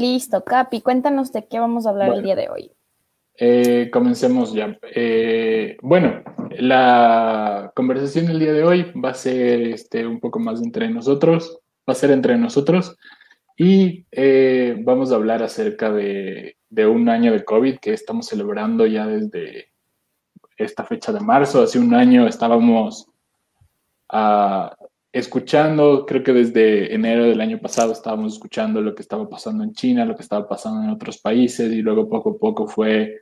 Listo, Capi, cuéntanos de qué vamos a hablar el día de hoy. Eh, comencemos ya. Eh, bueno, la conversación del día de hoy va a ser este, un poco más entre nosotros, va a ser entre nosotros y eh, vamos a hablar acerca de, de, un año de COVID que estamos celebrando ya desde esta fecha de marzo. Hace un año estábamos uh, escuchando, creo que desde enero del año pasado estábamos escuchando lo que estaba pasando en China, lo que estaba pasando en otros países y luego poco a poco fue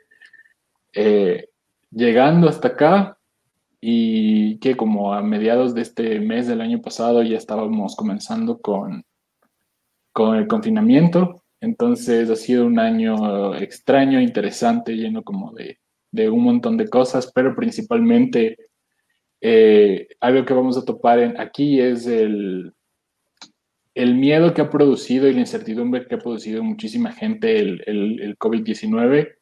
eh, llegando hasta acá y que como a mediados de este mes del año pasado ya estábamos comenzando con, con el confinamiento. Entonces ha sido un año extraño, interesante, lleno como de, de un montón de cosas, pero principalmente eh, algo que vamos a topar en, aquí es el, el miedo que ha producido y la incertidumbre que ha producido muchísima gente el, el, COVID-19,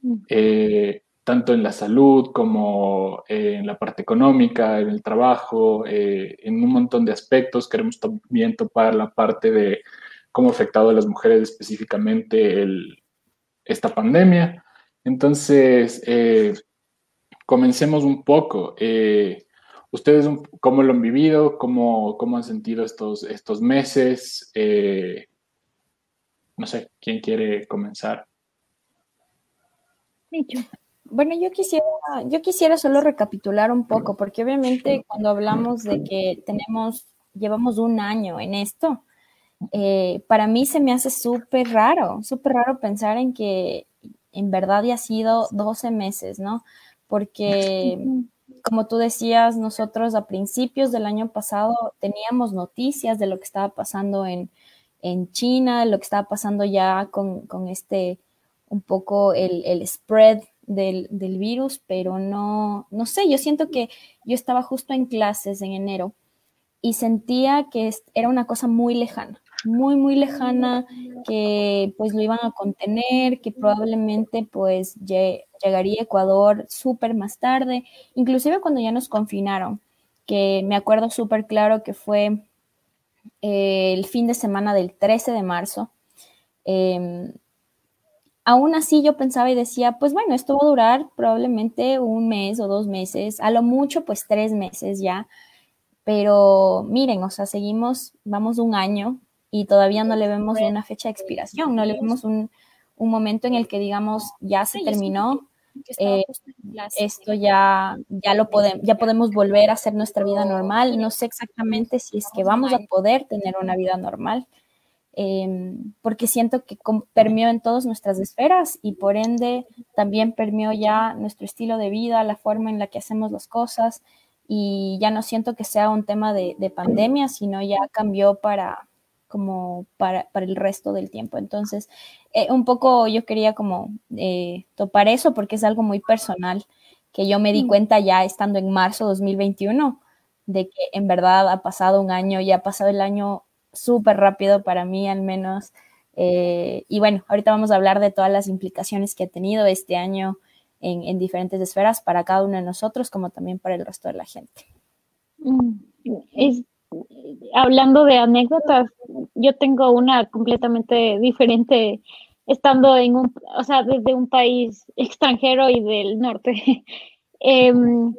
mm. eh, tanto en la salud como en la parte económica, en el trabajo, eh, en un montón de aspectos. Queremos también topar la parte de cómo ha afectado a las mujeres específicamente el, esta pandemia. Entonces, comencemos un poco. Eh, ¿Ustedes cómo lo han vivido? ¿Cómo, cómo han sentido estos, estos meses? Eh, no sé, ¿quién quiere comenzar? Bueno, yo quisiera, yo quisiera solo recapitular un poco, porque obviamente cuando hablamos de que tenemos, llevamos un año en esto, eh, para mí se me hace súper raro, súper raro pensar en que en verdad ya ha sido 12 meses, ¿no? Porque como tú decías, nosotros a principios del año pasado teníamos noticias de lo que estaba pasando en, en China, lo que estaba pasando ya con, con este, un poco el, el spread del, del, virus, pero no, no sé, yo siento que yo estaba justo en clases en enero y sentía que era una cosa muy lejana, muy, muy lejana, que pues lo iban a contener, que probablemente pues llegaría a Ecuador súper más tarde, inclusive cuando ya nos confinaron, que me acuerdo súper claro que fue eh, el fin de semana del 13 de marzo. Em, aún así yo pensaba y decía, pues bueno, esto va a durar probablemente un mes o dos meses, a lo mucho pues tres meses ya, pero miren, o sea, seguimos, vamos un año y todavía no le vemos una fecha de expiración, no le vemos un, un momento en el que digamos ya se terminó, eh, esto ya, ya lo podemos, ya podemos volver a hacer nuestra vida normal. No sé exactamente si es que vamos a poder tener una vida normal, em, porque siento que permeó en todas nuestras esferas y por ende también permeó ya nuestro estilo de vida, la forma en la que hacemos las cosas. Y ya no siento que sea un tema de, de pandemia, sino ya cambió para, como para, para, el resto del tiempo. Entonces, eh, un poco yo quería como eh, topar eso porque es algo muy personal que yo me di mm. cuenta ya estando en marzo 2021 de que en verdad ha pasado un año y ha pasado el año súper rápido para mí al menos. Eh, y bueno, ahorita vamos a hablar de todas las implicaciones que ha tenido este año en, en diferentes esferas para cada uno de nosotros como también para el resto de la gente. Mm. Es hablando de anécdotas, yo tengo una completamente diferente estando en un, o sea, desde un país extranjero y del norte. Em,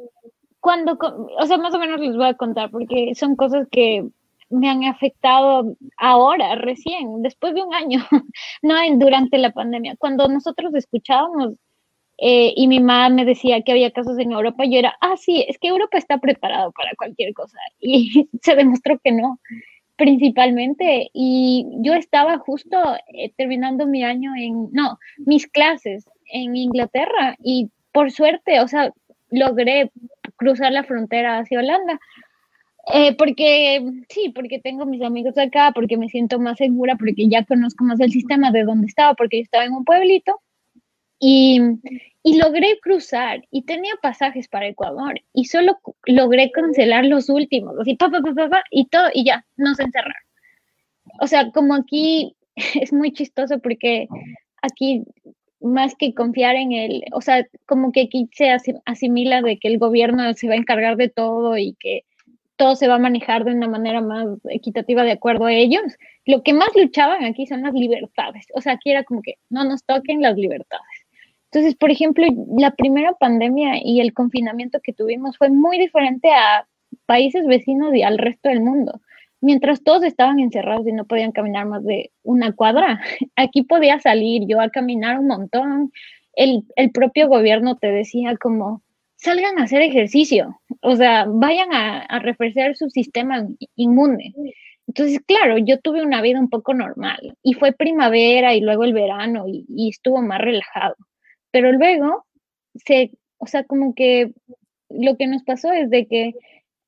cuando, o sea, más o menos les voy a contar porque son cosas que me han afectado ahora, recién, después de un año, no durante la pandemia. Cuando nosotros escuchábamos eh, y mi mamá me decía que había casos en Europa, yo era, ah, sí, es que Europa está preparado para cualquier cosa. Y se demostró que no, principalmente. Y yo estaba justo eh, terminando mi año en, no, mis clases en Inglaterra y por suerte, o sea, logré cruzar la frontera hacia Holanda. Eh, porque sí, porque tengo mis amigos acá, porque me siento más segura, porque ya conozco más el sistema de donde estaba, porque yo estaba en un pueblito y, logré cruzar y tenía pasajes para Ecuador y solo logré cancelar los últimos, así, pa, pa, pa, pa, y todo, y ya, nos encerraron. O sea, como aquí es muy chistoso porque aquí más que confiar en el, o sea, como que aquí se asimila de que el gobierno se va a encargar de todo y que todo se va a manejar de una manera más equitativa de acuerdo a ellos. Lo que más luchaban aquí son las libertades. O sea, aquí era como que no nos toquen las libertades. Entonces, por ejemplo, la primera pandemia y el confinamiento que tuvimos fue muy diferente a países vecinos y al resto del mundo. Mientras todos estaban encerrados y no podían caminar más de una cuadra, aquí podía salir yo a caminar un montón. El, el propio gobierno te decía como, salgan a hacer ejercicio, o sea, vayan a, a refrescar su sistema inmune. Entonces, claro, yo tuve una vida un poco normal y fue primavera y luego el verano y, y estuvo más relajado. Pero luego, se, o sea, como que lo que nos pasó es de que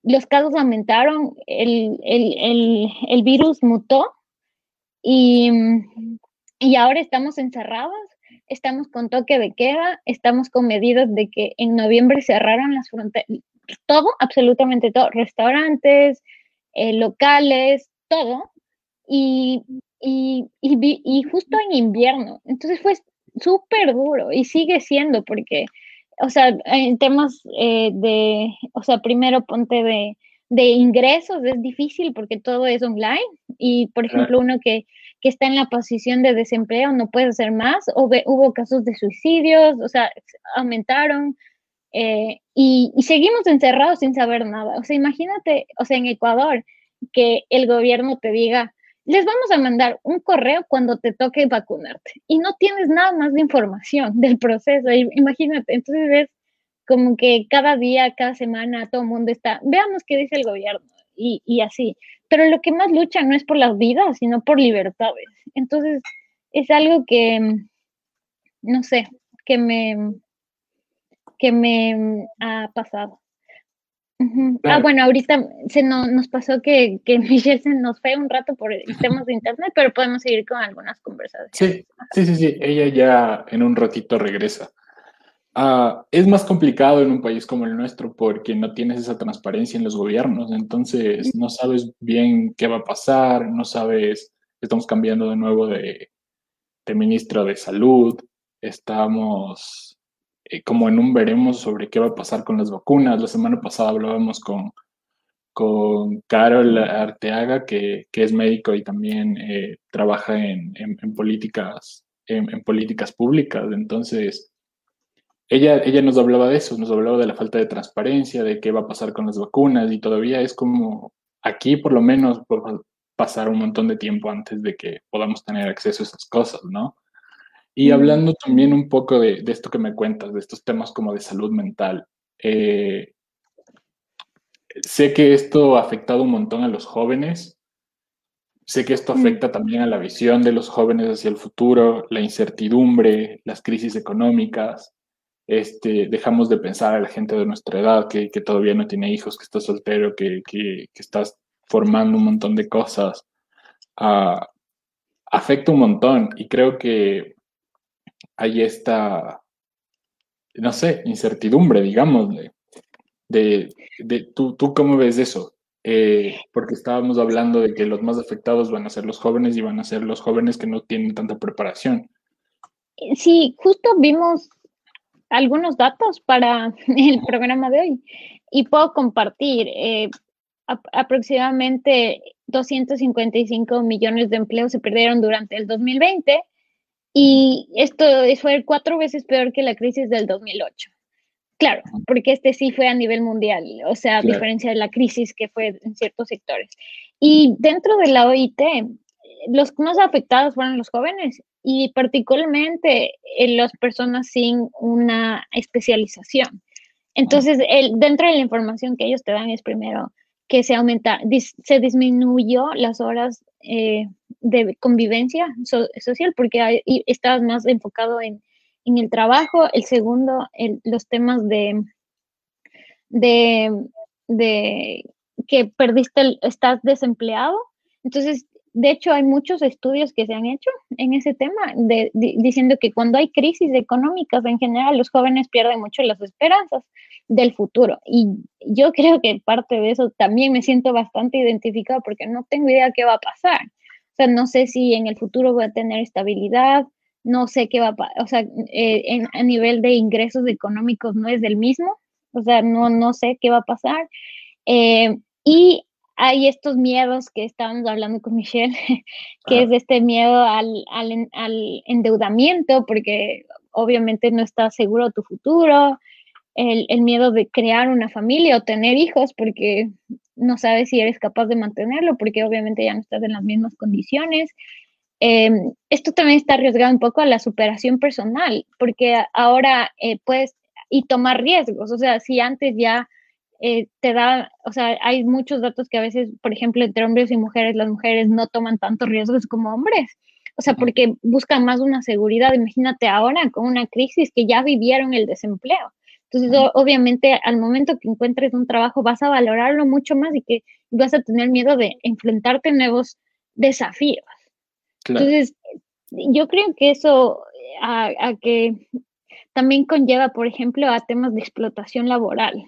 los casos aumentaron, el, el, el, el virus mutó y, y ahora estamos encerrados estamos con toque de queda, estamos con medidas de que en noviembre cerraron las fronteras, todo, absolutamente todo, restaurantes, eh, locales, todo, y, y, y, justo en invierno. Entonces fue súper duro y sigue siendo porque, o sea, en temas eh, de, o sea, primero ponte de, de ingresos es difícil porque todo es online y, por ejemplo, uno que que está en la posición de desempleo no puede hacer más, o hubo casos de suicidios, o sea, aumentaron eh, y, seguimos encerrados sin saber nada. O sea, imagínate, o sea, en Ecuador, que el gobierno te diga, les vamos a mandar un correo cuando te toque vacunarte y no tienes nada más de información del proceso. Imagínate, entonces es como que cada día, cada semana, todo el mundo está, veamos qué dice el gobierno y, y así pero lo que más lucha no es por las vidas, sino por libertades. Entonces, es algo que, no sé, que me, que me ha pasado. Ah, bueno, ahorita se nos pasó que, que Michelle se nos fue un rato por temas de internet, pero podemos seguir con algunas conversaciones. Sí, sí, sí, sí, ella ya en un ratito regresa. Ah, es más complicado en un país como el nuestro porque no tienes esa transparencia en los gobiernos, entonces no sabes bien qué va a pasar, no sabes, estamos cambiando de nuevo de, de ministro de salud, estamos eh, como en un veremos sobre qué va a pasar con las vacunas. La semana pasada hablábamos con, con Carol Arteaga, que, que es médico y también eh, trabaja en, en, políticas, en políticas públicas, entonces ella, ella nos hablaba de eso, nos hablaba de la falta de transparencia, de qué va a pasar con las vacunas y todavía es como aquí por lo menos pasar un montón de tiempo antes de que podamos tener acceso a esas cosas, ¿no? Y hablando también un poco de, de, esto que me cuentas, de estos temas como de salud mental, eh, sé que esto ha afectado un montón a los jóvenes, sé que esto afecta también a la visión de los jóvenes hacia el futuro, la incertidumbre, las crisis económicas, este, dejamos de pensar a la gente de nuestra edad que, que todavía no tiene hijos, que está soltero, que, que, que estás formando un montón de cosas. Uh, afecta un montón y creo que hay esta, no sé, incertidumbre, digamos, de, de, de ¿tú, ¿tú cómo ves eso? Eh, porque estábamos hablando de que los más afectados van a ser los jóvenes y van a ser los jóvenes que no tienen tanta preparación. Sí, justo vimos algunos datos para el programa de hoy y puedo compartir. Eh, aproximadamente 255 millones de empleos se perdieron durante el 2020 y esto fue cuatro veces peor que la crisis del 2008. Claro, porque este sí fue a nivel mundial, o sea, a diferencia de la crisis que fue en ciertos sectores. Y dentro de la OIT, los más afectados fueron los jóvenes y particularmente en las personas sin una especialización. Entonces, el, dentro de la información que ellos te dan es primero que se aumenta, se disminuyó las horas eh, de convivencia social porque hay, estabas más enfocado en, en, el trabajo. El segundo, los temas de, de, de que perdiste, estás desempleado. Entonces, de hecho, hay muchos estudios que se han hecho en ese tema, diciendo que cuando hay crisis económicas en general, los jóvenes pierden mucho las esperanzas del futuro. Y yo creo que parte de eso también me siento bastante identificado porque no tengo idea qué va a pasar. O sea, no sé si en el futuro voy a tener estabilidad, no sé qué va a pasar. O sea, eh, a nivel de ingresos económicos no es del mismo. O sea, no, no sé qué va a pasar. Eh, Y hay estos miedos que estábamos hablando con Michelle, que es este miedo al, al, al, endeudamiento, porque obviamente no estás seguro tu futuro, el, el, miedo de crear una familia o tener hijos, porque no sabes si eres capaz de mantenerlo, porque obviamente ya no estás en las mismas condiciones. Eh, esto también está arriesgado un poco a la superación personal, porque ahora eh, puedes y tomar riesgos, o sea, si antes ya eh, te da, o sea, hay muchos datos que a veces, por ejemplo, entre hombres y mujeres, las mujeres no toman tantos riesgos como hombres, o sea, porque buscan más una seguridad. Imagínate ahora con una crisis que ya vivieron el desempleo. Entonces, obviamente, al momento que encuentres un trabajo, vas a valorarlo mucho más y que vas a tener miedo de enfrentarte a nuevos desafíos. Entonces, yo creo que eso a, que también conlleva, por ejemplo, a temas de explotación laboral,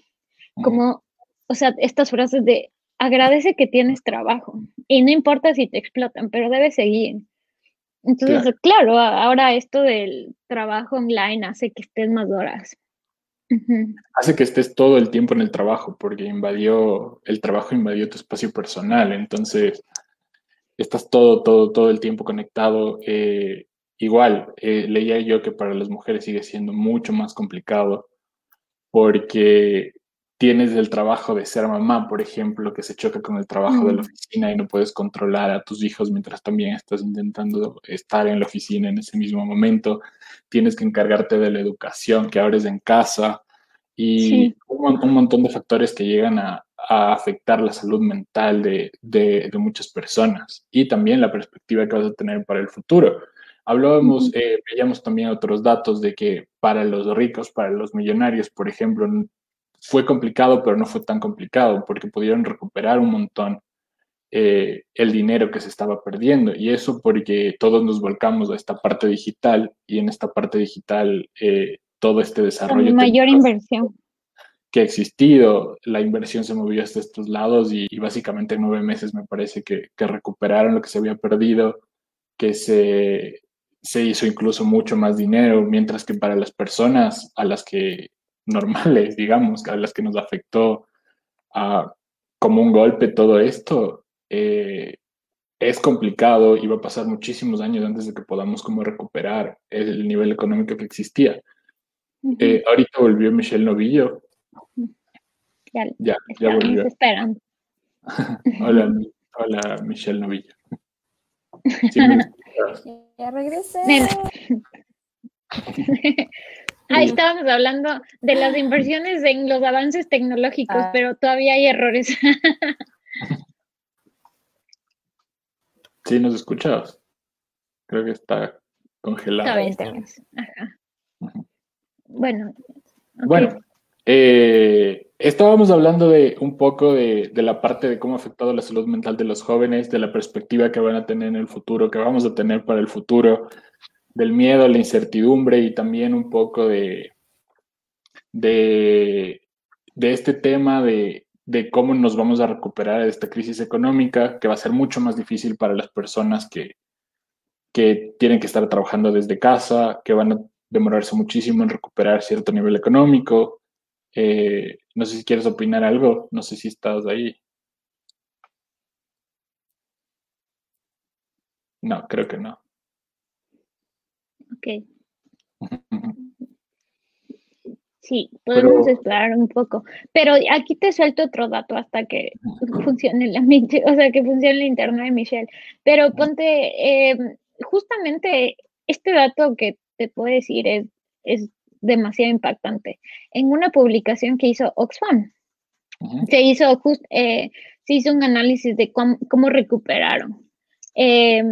como, o sea, estas frases de agradece que tienes trabajo y no importa si te explotan, pero debes seguir. Entonces, claro, ahora esto del trabajo online hace que estés más horas. Hace que estés todo el tiempo en el trabajo, porque invadió, el trabajo invadió tu espacio personal, entonces estás todo, todo, todo el tiempo conectado. Eh, igual, eh, leía yo que para las mujeres sigue siendo mucho más complicado, porque tienes el trabajo de ser mamá, por ejemplo, que se choca con el trabajo de la oficina y no puedes controlar a tus hijos mientras también estás intentando estar en la oficina en ese mismo momento. Tienes que encargarte de la educación que ahora es en casa y un, montón de factores que llegan a, afectar la salud mental de, de, muchas personas y también la perspectiva que vas a tener para el futuro. Hablábamos, eh, veíamos también otros datos de que para los ricos, para los millonarios, por ejemplo, fue complicado, pero no fue tan complicado porque pudieron recuperar un montón eh, el dinero que se estaba perdiendo. Y eso porque todos nos volcamos a esta parte digital y en esta parte digital eh, todo este desarrollo. mayor inversión. Que ha existido, la inversión se movió hasta estos lados y, básicamente en nueve meses me parece que, que, recuperaron lo que se había perdido, que se, se hizo incluso mucho más dinero, mientras que para las personas a las que normales, digamos, a las que nos afectó como un golpe todo esto, eh, es complicado y va a pasar muchísimos años antes de que podamos como recuperar el nivel económico que existía. Eh, ahorita volvió Michelle Novillo. Ya, ya, ya volvió. Esperan. hola, hola, Michelle Novillo. ya regresé. Ahí estábamos hablando de las inversiones en los avances tecnológicos, ah. pero todavía hay errores. sí, nos escuchabas. Creo que está congelado. Ajá. Bueno. Bueno, eh, estábamos hablando de un poco de, de, la parte de cómo ha afectado la salud mental de los jóvenes, de la perspectiva que van a tener en el futuro, que vamos a tener para el futuro, del miedo, la incertidumbre y también un poco de, de, este tema de, cómo nos vamos a recuperar de esta crisis económica, que va a ser mucho más difícil para las personas que, que tienen que estar trabajando desde casa, que van a demorarse muchísimo en recuperar cierto nivel económico. Eh, no sé si quieres opinar algo, no sé si estás ahí. No, creo que no. Ok. Sí, podemos esperar un poco. Pero aquí te suelto otro dato hasta que funcione la o sea, que funcione el internet de Michelle. Pero ponte, em, justamente este dato que te puedo decir es, es demasiado impactante. En una publicación que hizo Oxfam, se hizo eh, se hizo un análisis de cómo, cómo recuperaron. Eh,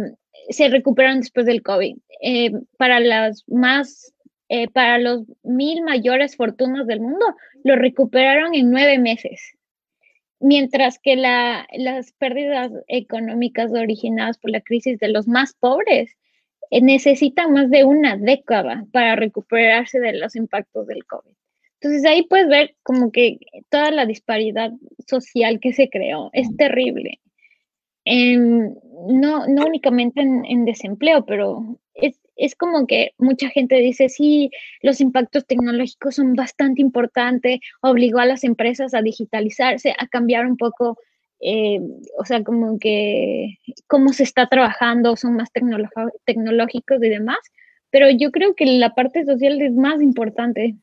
se recuperaron después del COVID. Eh, para las más, eh, para los mil mayores fortunas del mundo, lo recuperaron en nueve meses. Mientras que la, las pérdidas económicas originadas por la crisis de los más pobres eh, necesitan más de una década para recuperarse de los impactos del COVID. Entonces ahí puedes ver como que toda la disparidad social que se creó es terrible no, no únicamente en, desempleo, pero es, es, como que mucha gente dice, sí, los impactos tecnológicos son bastante importantes, obligó a las empresas a digitalizarse, a cambiar un poco eh, o sea, como que cómo se está trabajando, son más tecnológicos y demás, pero yo creo que la parte social es más importante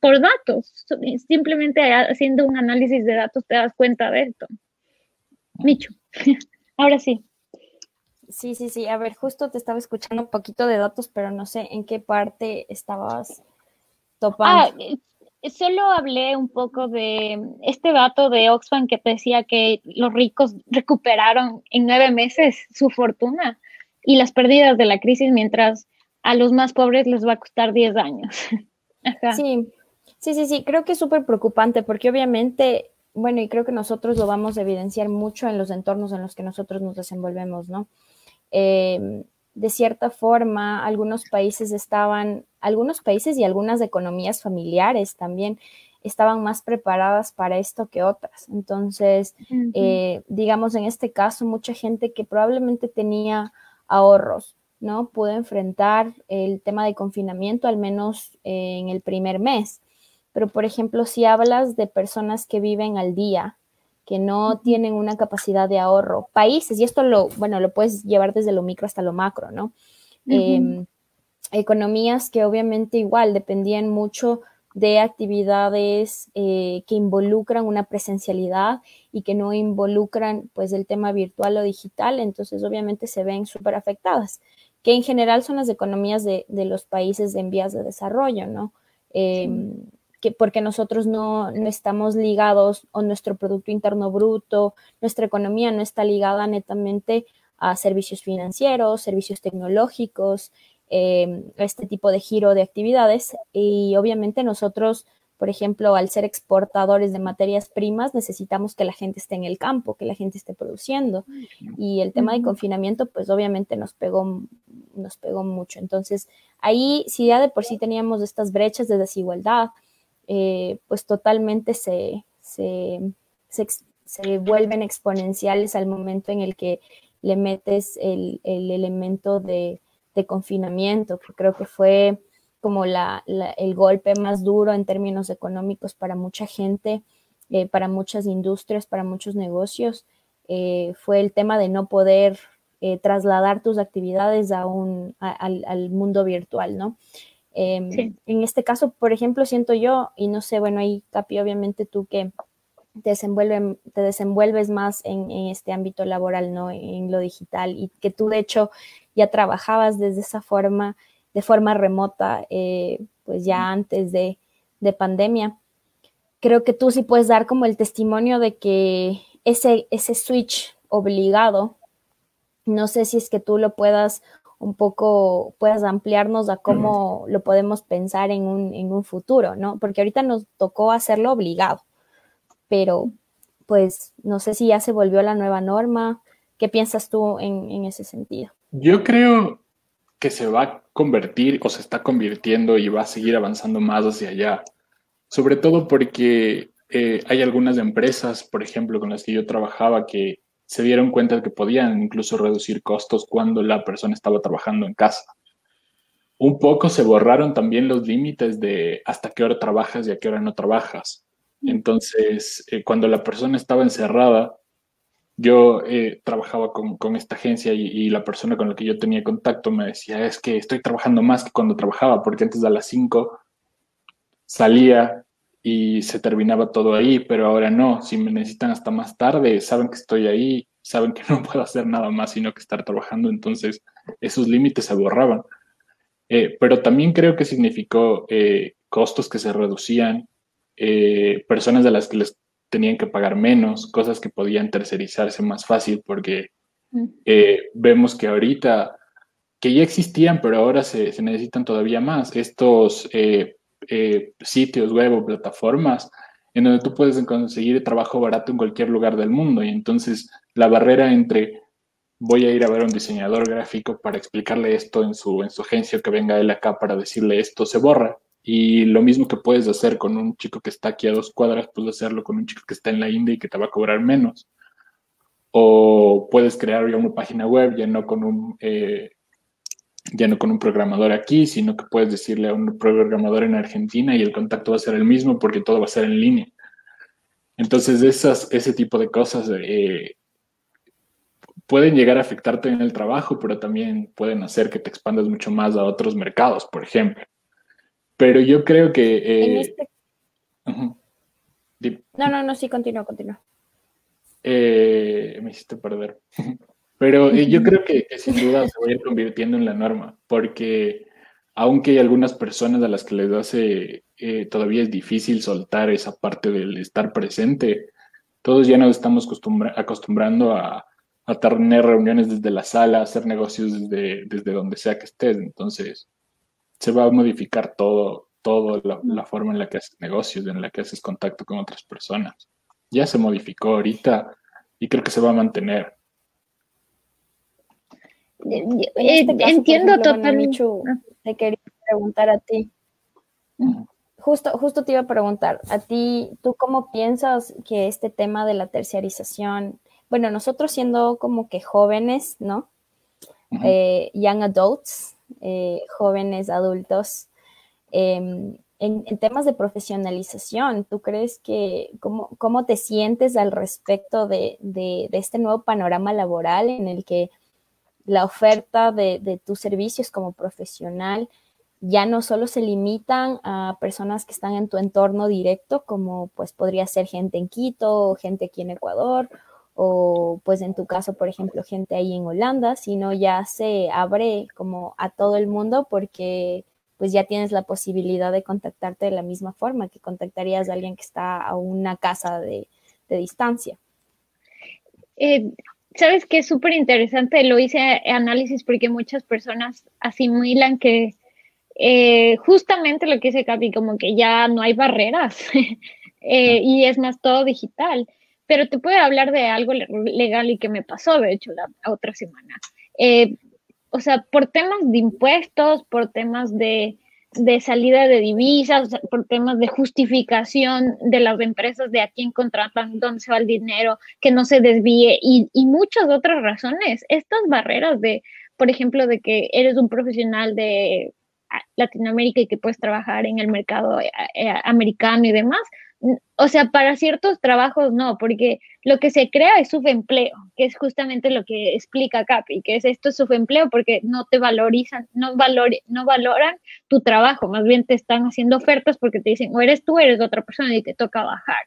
por datos. Simplemente haciendo un análisis de datos te das cuenta de esto. Micho, ahora sí. Sí, sí, sí. A ver, justo te estaba escuchando un poquito de datos, pero no sé en qué parte estabas topando. Ah, eh, solo hablé un poco de este dato de Oxfam que decía que los ricos recuperaron en nueve meses su fortuna y las pérdidas de la crisis, mientras a los más pobres les va a costar diez años. Sí, sí, sí, sí. Creo que es súper preocupante porque obviamente bueno, y creo que nosotros lo vamos a evidenciar mucho en los entornos en los que nosotros nos desenvolvemos, ¿no? Em, de cierta forma, algunos países estaban, algunos países y algunas economías familiares también estaban más preparadas para esto que otras. Entonces, eh, digamos, en este caso, mucha gente que probablemente tenía ahorros, ¿no? Pudo enfrentar el tema de confinamiento al menos eh, en el primer mes. Pero, por ejemplo, si hablas de personas que viven al día, que no tienen una capacidad de ahorro, países, y esto lo, bueno, lo puedes llevar desde lo micro hasta lo macro, ¿no? Em, economías que obviamente igual dependían mucho de actividades eh, que involucran una presencialidad y que no involucran pues el tema virtual o digital, entonces obviamente se ven súper afectadas, que en general son las economías de, los países en vías de desarrollo, ¿no? Em, porque nosotros no, estamos ligados o nuestro Producto Interno Bruto, nuestra economía no está ligada netamente a servicios financieros, servicios tecnológicos, em, este tipo de giro de actividades. Y obviamente nosotros, por ejemplo, al ser exportadores de materias primas, necesitamos que la gente esté en el campo, que la gente esté produciendo. Y el tema de confinamiento, pues obviamente nos pegó, nos pegó mucho. Entonces, ahí, si ya de por sí teníamos estas brechas de desigualdad, eh, pues totalmente se, se, vuelven exponenciales al momento en el que le metes el, elemento de, confinamiento, que creo que fue como el golpe más duro en términos económicos para mucha gente, eh, para muchas industrias, para muchos negocios, eh, fue el tema de no poder trasladar tus actividades a un, al, al, mundo virtual, ¿no? Em, en este caso, por ejemplo, siento yo, y no sé, bueno, ahí Capi, obviamente tú que te, te desenvuelves más en, este ámbito laboral, ¿no? En lo digital, y que tú de hecho ya trabajabas desde esa forma, de forma remota, eh, pues ya antes de, de pandemia. Creo que tú sí puedes dar como el testimonio de que ese, ese switch obligado, no sé si es que tú lo puedas un poco puedas ampliarnos a cómo lo podemos pensar en un, en un futuro, ¿no? Porque ahorita nos tocó hacerlo obligado, pero pues no sé si ya se volvió la nueva norma. ¿Qué piensas tú en, ese sentido? Yo creo que se va a convertir o se está convirtiendo y va a seguir avanzando más hacia allá, sobre todo porque eh, hay algunas empresas, por ejemplo, con las que yo trabajaba, que se dieron cuenta de que podían incluso reducir costos cuando la persona estaba trabajando en casa. Un poco se borraron también los límites de hasta qué hora trabajas y a qué hora no trabajas. Entonces, eh, cuando la persona estaba encerrada, yo eh, trabajaba con, esta agencia y, la persona con la que yo tenía contacto me decía, es que estoy trabajando más que cuando trabajaba, porque antes a las 5 salía y se terminaba todo ahí, pero ahora no, si me necesitan hasta más tarde, saben que estoy ahí, saben que no puedo hacer nada más sino que estar trabajando, entonces esos límites se borraban. Eh, pero también creo que significó eh, costos que se reducían, eh, personas de las que les tenían que pagar menos, cosas que podían tercerizarse más fácil, porque mm. vemos que ahorita, que ya existían, pero ahora se, se necesitan todavía más. Estos eh, sitios web o plataformas en donde tú puedes conseguir trabajo barato en cualquier lugar del mundo. Y entonces la barrera entre voy a ir a ver a un diseñador gráfico para explicarle esto en su, en su agencia, que venga él acá para decirle esto, se borra. Y lo mismo que puedes hacer con un chico que está aquí a dos cuadras, puedes hacerlo con un chico que está en la India y que te va a cobrar menos. O puedes crear ya una página web ya no con un eh, ya no con un programador aquí, sino que puedes decirle a un programador en Argentina y el contacto va a ser el mismo porque todo va a ser en línea. Entonces, esas, ese tipo de cosas eh, pueden llegar a afectarte en el trabajo, pero también pueden hacer que te expandas mucho más a otros mercados, por ejemplo. Pero yo creo que... Eh, este no, no, no, sí, continúa, continúa. Eh, me hiciste perder. Pero yo creo que, sin duda se va a ir convirtiendo en la norma, porque aunque hay algunas personas a las que les hace, eh, todavía es difícil soltar esa parte del estar presente, todos ya nos estamos acostumbrando a, a tener reuniones desde la sala, hacer negocios desde, desde donde sea que estés. Entonces, se va a modificar todo, todo la, forma en la que haces negocios, en la que haces contacto con otras personas. Ya se modificó ahorita y creo que se va a mantener. Este entiendo totalmente. te quería preguntar a ti. Justo, justo te iba a preguntar, a ti, ¿tú cómo piensas que este tema de la terciarización bueno, nosotros siendo como que jóvenes, ¿no? Eh, young adults, eh, jóvenes adultos, em, en, temas de profesionalización, ¿tú crees que cómo, cómo te sientes al respecto de, este nuevo panorama laboral en el que la oferta de, de, tus servicios como profesional ya no solo se limitan a personas que están en tu entorno directo, como pues podría ser gente en Quito o gente aquí en Ecuador o pues en tu caso, por ejemplo, gente ahí en Holanda, sino ya se abre como a todo el mundo porque pues ya tienes la posibilidad de contactarte de la misma forma que contactarías a alguien que está a una casa de, distancia. Eh, Sabes que es súper interesante, lo hice análisis porque muchas personas asimilan que eh, justamente lo que dice Capi, como que ya no hay barreras eh, y es más todo digital. Pero te puedo hablar de algo legal y que me pasó, de hecho, la otra semana. Eh, o sea, por temas de impuestos, por temas de, salida de divisas, por temas de justificación de las empresas de a quién contratan, dónde se va el dinero, que no se desvíe y, y muchas otras razones. Estas barreras de, por ejemplo, de que eres un profesional de Latinoamérica y que puedes trabajar en el mercado eh, eh, americano y demás, o sea, para ciertos trabajos no, porque lo que se crea es subempleo, que es justamente lo que explica Capi, que es esto es subempleo porque no te valorizan, no, no valoran tu trabajo, más bien te están haciendo ofertas porque te dicen, o eres tú, eres otra persona y te toca bajar.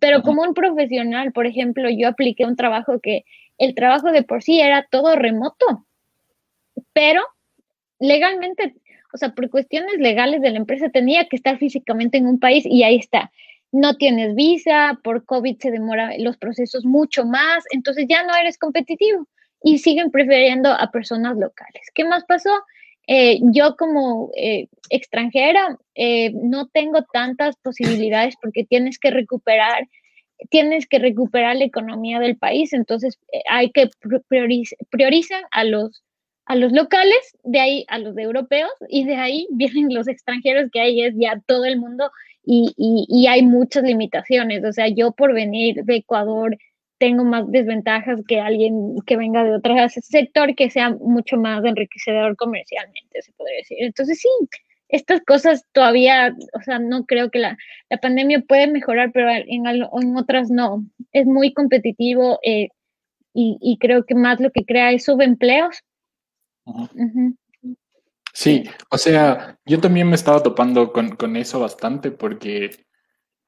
Pero como un profesional, por ejemplo, yo apliqué un trabajo que el trabajo de por sí era todo remoto, pero legalmente, o sea, por cuestiones legales de la empresa tenía que estar físicamente en un país y ahí está no tienes visa, por COVID se demoran los procesos mucho más, entonces ya no eres competitivo y siguen prefiriendo a personas locales. ¿Qué más pasó? Eh, yo como eh, extranjera eh, no tengo tantas posibilidades porque tienes que recuperar, tienes que recuperar la economía del país, entonces hay que priorizar a los a los locales, de ahí a los europeos y de ahí vienen los extranjeros que ahí es ya todo el mundo y, y, hay muchas limitaciones. O sea, yo por venir de Ecuador tengo más desventajas que alguien que venga de otro sector que sea mucho más enriquecedor comercialmente, se podría decir. Entonces, sí, estas cosas todavía, o sea, no creo que la, la pandemia puede mejorar, pero en, en otras no. Es muy competitivo eh, y, y, creo que más lo que crea es subempleos. Sí, o sea, yo también me estaba topando con, eso bastante porque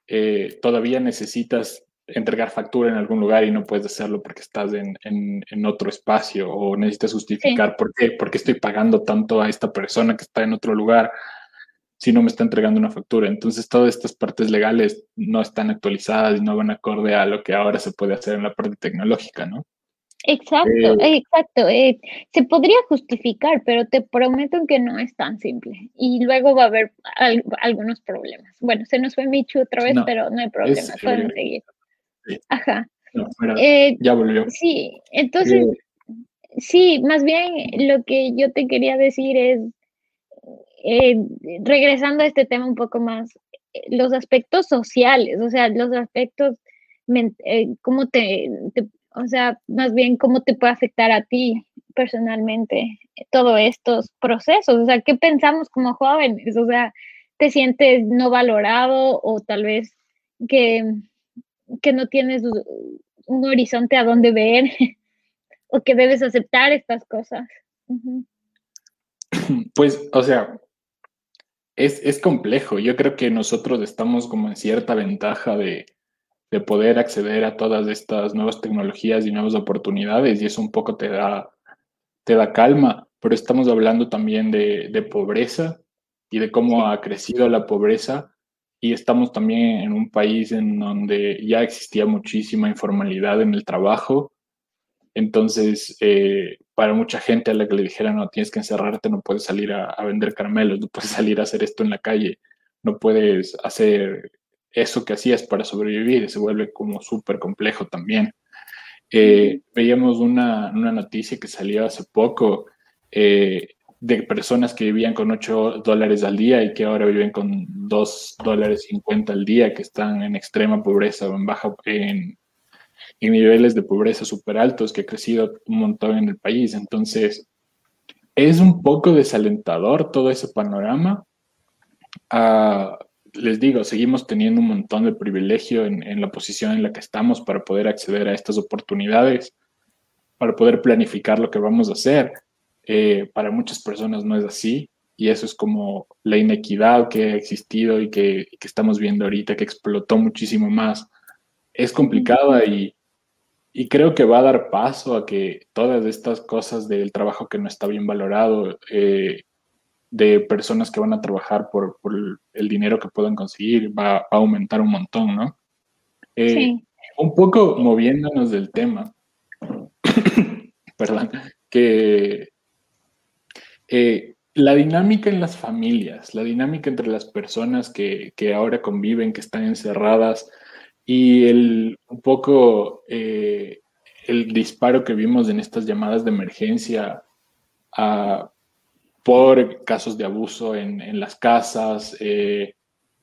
eh, todavía necesitas entregar factura en algún lugar y no puedes hacerlo porque estás en, otro espacio o necesitas justificar por qué, porque estoy pagando tanto a esta persona que está en otro lugar si no me está entregando una factura. Entonces, todas estas partes legales no están actualizadas y no van acorde a lo que ahora se puede hacer en la parte tecnológica, ¿no? Exacto, eh, exacto. Eh, se podría justificar, pero te prometo que no es tan simple. Y luego va a haber algunos problemas. Bueno, se nos fue Michu otra vez, pero no hay problema, pueden seguir. Ajá. Eh, ya volvió. Sí, entonces, sí, más bien lo que yo te quería decir es, regresando a este tema un poco más, los aspectos sociales, o sea, los aspectos, cómo te o sea, más bien cómo te puede afectar a ti personalmente todos estos procesos. O sea, ¿qué pensamos como jóvenes? O sea, ¿te sientes no valorado o tal vez que, que no tienes un horizonte a dónde ver o que debes aceptar estas cosas. Pues, o sea, es, es, complejo. Yo creo que nosotros estamos como en cierta ventaja de, de, poder acceder a todas estas nuevas tecnologías y nuevas oportunidades y eso un poco te da, te da calma, pero estamos hablando también de, de pobreza y de cómo ha crecido la pobreza y estamos también en un país en donde ya existía muchísima informalidad en el trabajo. Entonces, eh, para mucha gente a la que le dijeran, no, tienes que encerrarte, no puedes salir a, vender caramelos, no puedes salir a hacer esto en la calle, no puedes hacer eso que hacías para sobrevivir, se vuelve como súper complejo también. Eh, veíamos una, una, noticia que salió hace poco eh, de personas que vivían con 8 dólares al día y que ahora viven con 2 dólares 50 al día, que están en extrema pobreza o en baja, en, niveles de pobreza súper altos, que ha crecido un montón en el país. Entonces, es un poco desalentador todo ese panorama. Ah, les digo, seguimos teniendo un montón de privilegio en, la posición en la que estamos para poder acceder a estas oportunidades, para poder planificar lo que vamos a hacer eh, para muchas personas no es así y eso es como la inequidad que ha existido y que, estamos viendo ahorita, que explotó muchísimo más. Es complicada y, creo que va a dar paso a que todas estas cosas del trabajo que no está bien valorado, eh, de personas que van a trabajar por, el dinero que puedan conseguir, va, a aumentar un montón, ¿no? Eh, un poco moviéndonos del tema, perdón, que eh, la dinámica en las familias, la dinámica entre las personas que, ahora conviven, que están encerradas, y el, un poco eh, el disparo que vimos en estas llamadas de emergencia por casos de abuso en, las casas, eh,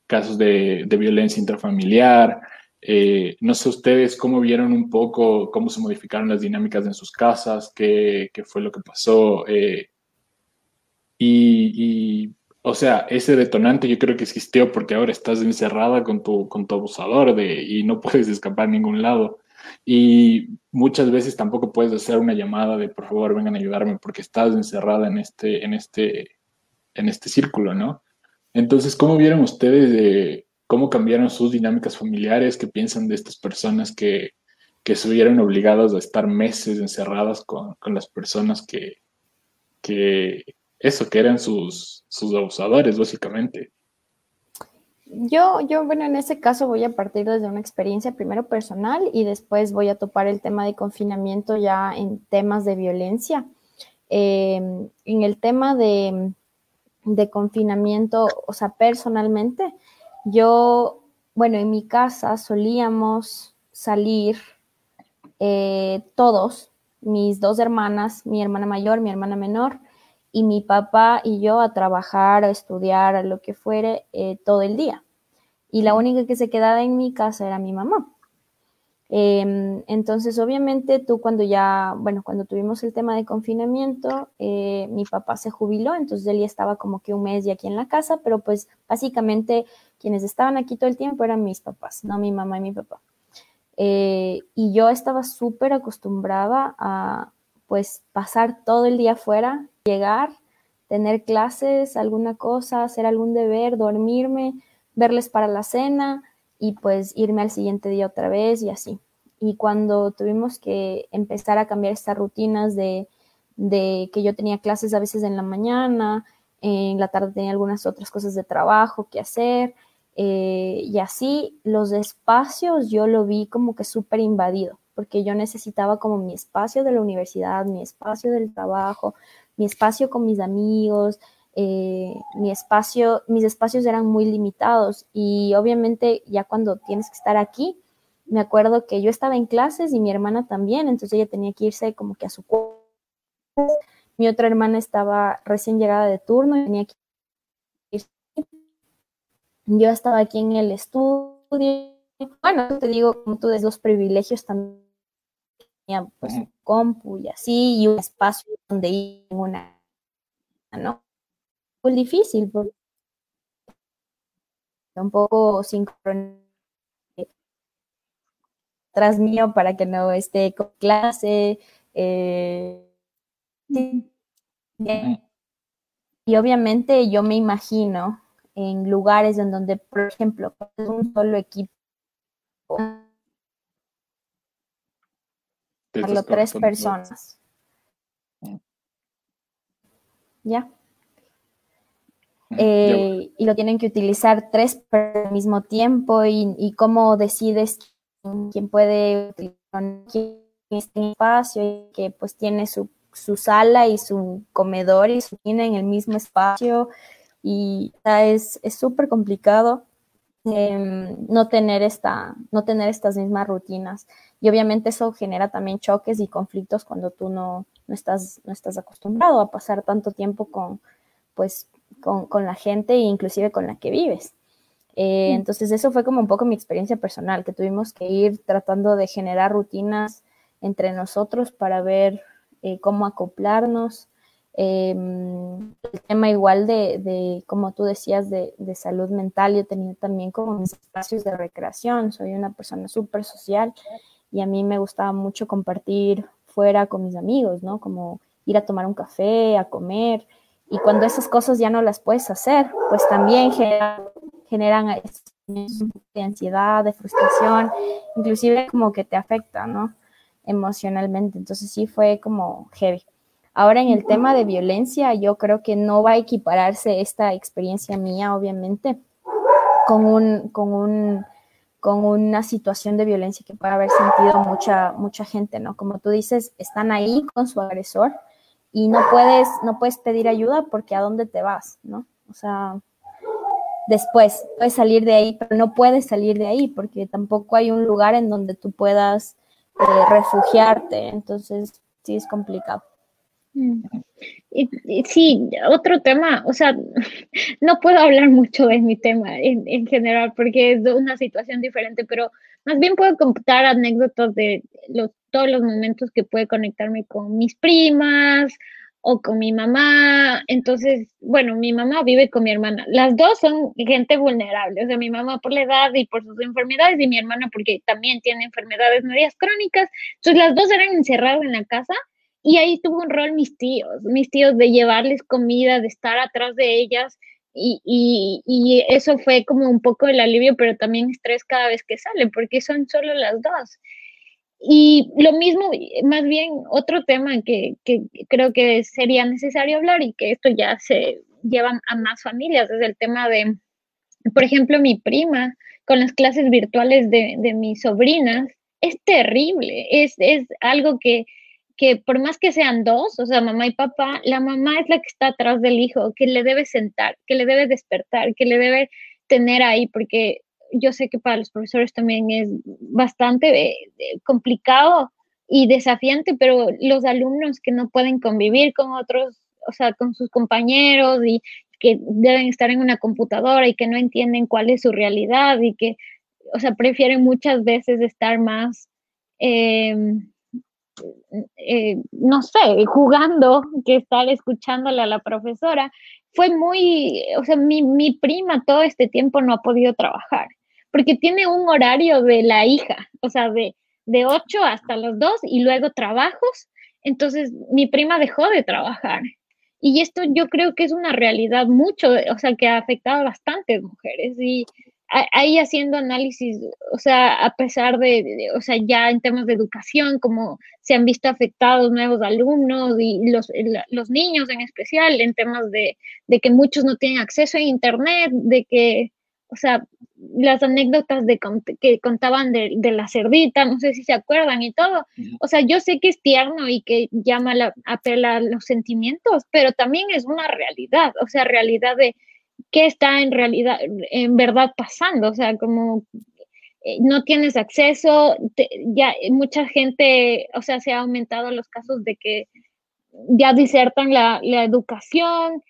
casos de, violencia intrafamiliar. no sé ustedes cómo vieron un poco cómo se modificaron las dinámicas en sus casas, qué, qué fue lo que pasó. Y, o sea, ese detonante yo creo que existió porque ahora estás encerrada con tu, con tu abusador de, y no puedes escapar a ningún lado. Y muchas veces tampoco puedes hacer una llamada de por favor vengan a ayudarme porque estás encerrada en este, en este, en este círculo, ¿no? Entonces, ¿cómo vieron ustedes de cómo cambiaron sus dinámicas familiares? ¿Qué piensan de estas personas que, que se vieron obligadas a estar meses encerradas con, con las personas que, que, eso, que eran sus, sus abusadores, básicamente. Yo, yo, bueno, en ese caso voy a partir desde una experiencia primero personal y después voy a topar el tema de confinamiento ya en temas de violencia. Em, en el tema de, de, confinamiento, o sea, personalmente, yo, bueno, en mi casa solíamos salir eh, todos, mis dos hermanas, mi hermana mayor, mi hermana menor, y mi papá y yo a trabajar, a estudiar, a lo que fuere, eh, todo el día. Y la única que se quedaba en mi casa era mi mamá. Em, entonces, obviamente, tú cuando ya, bueno, cuando tuvimos el tema de confinamiento, eh, mi papá se jubiló, entonces él ya estaba como que un mes ya aquí en la casa, pero pues básicamente quienes estaban aquí todo el tiempo eran mis papás, no mi mamá y mi papá. Eh, y yo estaba súper acostumbrada a pues pasar todo el día afuera, llegar, tener clases, alguna cosa, hacer algún deber, dormirme, verles para la cena y pues irme al siguiente día otra vez y así. Y cuando tuvimos que empezar a cambiar estas rutinas de, que yo tenía clases a veces en la mañana, en la tarde tenía algunas otras cosas de trabajo que hacer, eh, y así los espacios yo lo vi como que súper invadido, porque yo necesitaba como mi espacio de la universidad, mi espacio del trabajo, mi espacio con mis amigos, eh, mi espacio, mis espacios eran muy limitados y obviamente ya cuando tienes que estar aquí, me acuerdo que yo estaba en clases y mi hermana también, entonces ella tenía que irse como que a su cuarto. Mi otra hermana estaba recién llegada de turno y tenía que irse. Yo estaba aquí en el estudio. Bueno, te digo, como tú, de los privilegios también pues un compu y así, y un espacio donde ir en una, ¿no? Muy difícil, porque un poco sincronizado atrás mío para que no esté con clase. Eh, y obviamente yo me imagino en lugares en donde, por ejemplo, es un solo equipo, tres personas. ¿Ya? Eh, y lo tienen que utilizar tres al mismo tiempo y, cómo decides quién puede utilizar este espacio y que pues tiene su, sala y su comedor y su cocina en el mismo espacio y es súper complicado em, no tener esta no tener estas mismas rutinas y obviamente eso genera también choques y conflictos cuando tú no, no estás no estás acostumbrado a pasar tanto tiempo con pues con, la gente e inclusive con la que vives. Eh, entonces eso fue como un poco mi experiencia personal, que tuvimos que ir tratando de generar rutinas entre nosotros para ver eh, cómo acoplarnos. Em, el tema igual de, como tú decías, de, de, salud mental, yo tenía también como mis espacios de recreación, soy una persona súper social y a mí me gustaba mucho compartir fuera con mis amigos, ¿no? Como ir a tomar un café, a comer, y cuando esas cosas ya no las puedes hacer, pues también generan, de ansiedad, de frustración, inclusive como que te afecta, ¿no? Emocionalmente. Entonces sí fue como heavy. Ahora en el tema de violencia, yo creo que no va a equipararse esta experiencia mía, obviamente, con un, con un, con una situación de violencia que puede haber sentido mucha, mucha gente, ¿no? Como tú dices, están ahí con su agresor, y no puedes, no puedes pedir ayuda porque a dónde te vas, ¿no? O sea, después puedes salir de ahí, pero no puedes salir de ahí porque tampoco hay un lugar en donde tú puedas eh, refugiarte, entonces sí es complicado. Mm. sí, otro tema, o sea, no puedo hablar mucho de mi tema en, en, general porque es una situación diferente, pero más bien puedo contar anécdotas de los todos los momentos que puede conectarme con mis primas o con mi mamá. Entonces, bueno, mi mamá vive con mi hermana. Las dos son gente vulnerable, o sea, mi mamá por la edad y por sus enfermedades y mi hermana porque también tiene enfermedades medias crónicas. Entonces, las dos eran encerradas en la casa y ahí tuvo un rol mis tíos, mis tíos de llevarles comida, de estar atrás de ellas. Y, y, eso fue como un poco el alivio, pero también estrés cada vez que salen, porque son solo las dos. Y lo mismo, más bien otro tema que, que, creo que sería necesario hablar y que esto ya se lleva a más familias es el tema de, por ejemplo, mi prima con las clases virtuales de, de mis sobrinas. Es terrible, es, es algo que, que por más que sean dos, o sea, mamá y papá, la mamá es la que está atrás del hijo, que le debe sentar, que le debe despertar, que le debe tener ahí, porque yo sé que para los profesores también es bastante eh, complicado y desafiante, pero los alumnos que no pueden convivir con otros, o sea, con sus compañeros y que deben estar en una computadora y que no entienden cuál es su realidad y que, o sea, prefieren muchas veces estar más, em, eh, no sé, jugando que estar escuchándole a la profesora. Fue muy, o sea, mi, mi prima todo este tiempo no ha podido trabajar porque tiene un horario de la hija, o sea, de, de 8 hasta las 2 y luego trabajos. Entonces, mi prima dejó de trabajar. Y esto yo creo que es una realidad mucho, o sea, que ha afectado a bastantes mujeres. Y ahí haciendo análisis, o sea, a pesar de, o sea, ya en temas de educación, como se han visto afectados nuevos alumnos y los, los niños en especial, en temas de, de que muchos no tienen acceso a Internet, de que, o sea, las anécdotas de que contaban de, la cerdita, no sé si se acuerdan y todo. O sea, yo sé que es tierno y que llama la, apela a los sentimientos, pero también es una realidad, o sea, realidad de qué está en realidad, en verdad pasando, o sea, como eh, no tienes acceso, ya mucha gente, o sea, se ha aumentado los casos de que ya disertan la, la educación,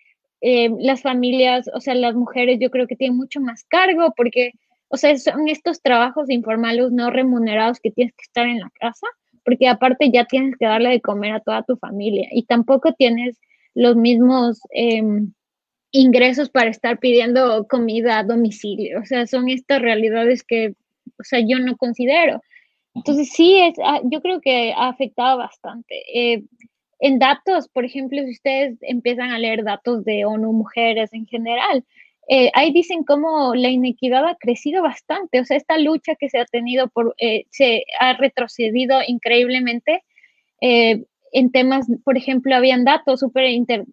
eh, las familias, o sea, las mujeres yo creo que tienen mucho más cargo porque, o sea, son estos trabajos informales no remunerados que tienes que estar en la casa, porque aparte ya tienes que darle de comer a toda tu familia y tampoco tienes los mismos em, ingresos para estar pidiendo comida a domicilio, o sea, son estas realidades que, o sea, yo no considero. Entonces sí, es, ah, yo creo que ha afectado bastante. Eh, en datos, por ejemplo, si ustedes empiezan a leer datos de ONU Mujeres en general, eh, ahí dicen cómo la inequidad ha crecido bastante, o sea, esta lucha que se ha tenido por, eh, se ha retrocedido increíblemente eh, en temas, por ejemplo, habían datos súper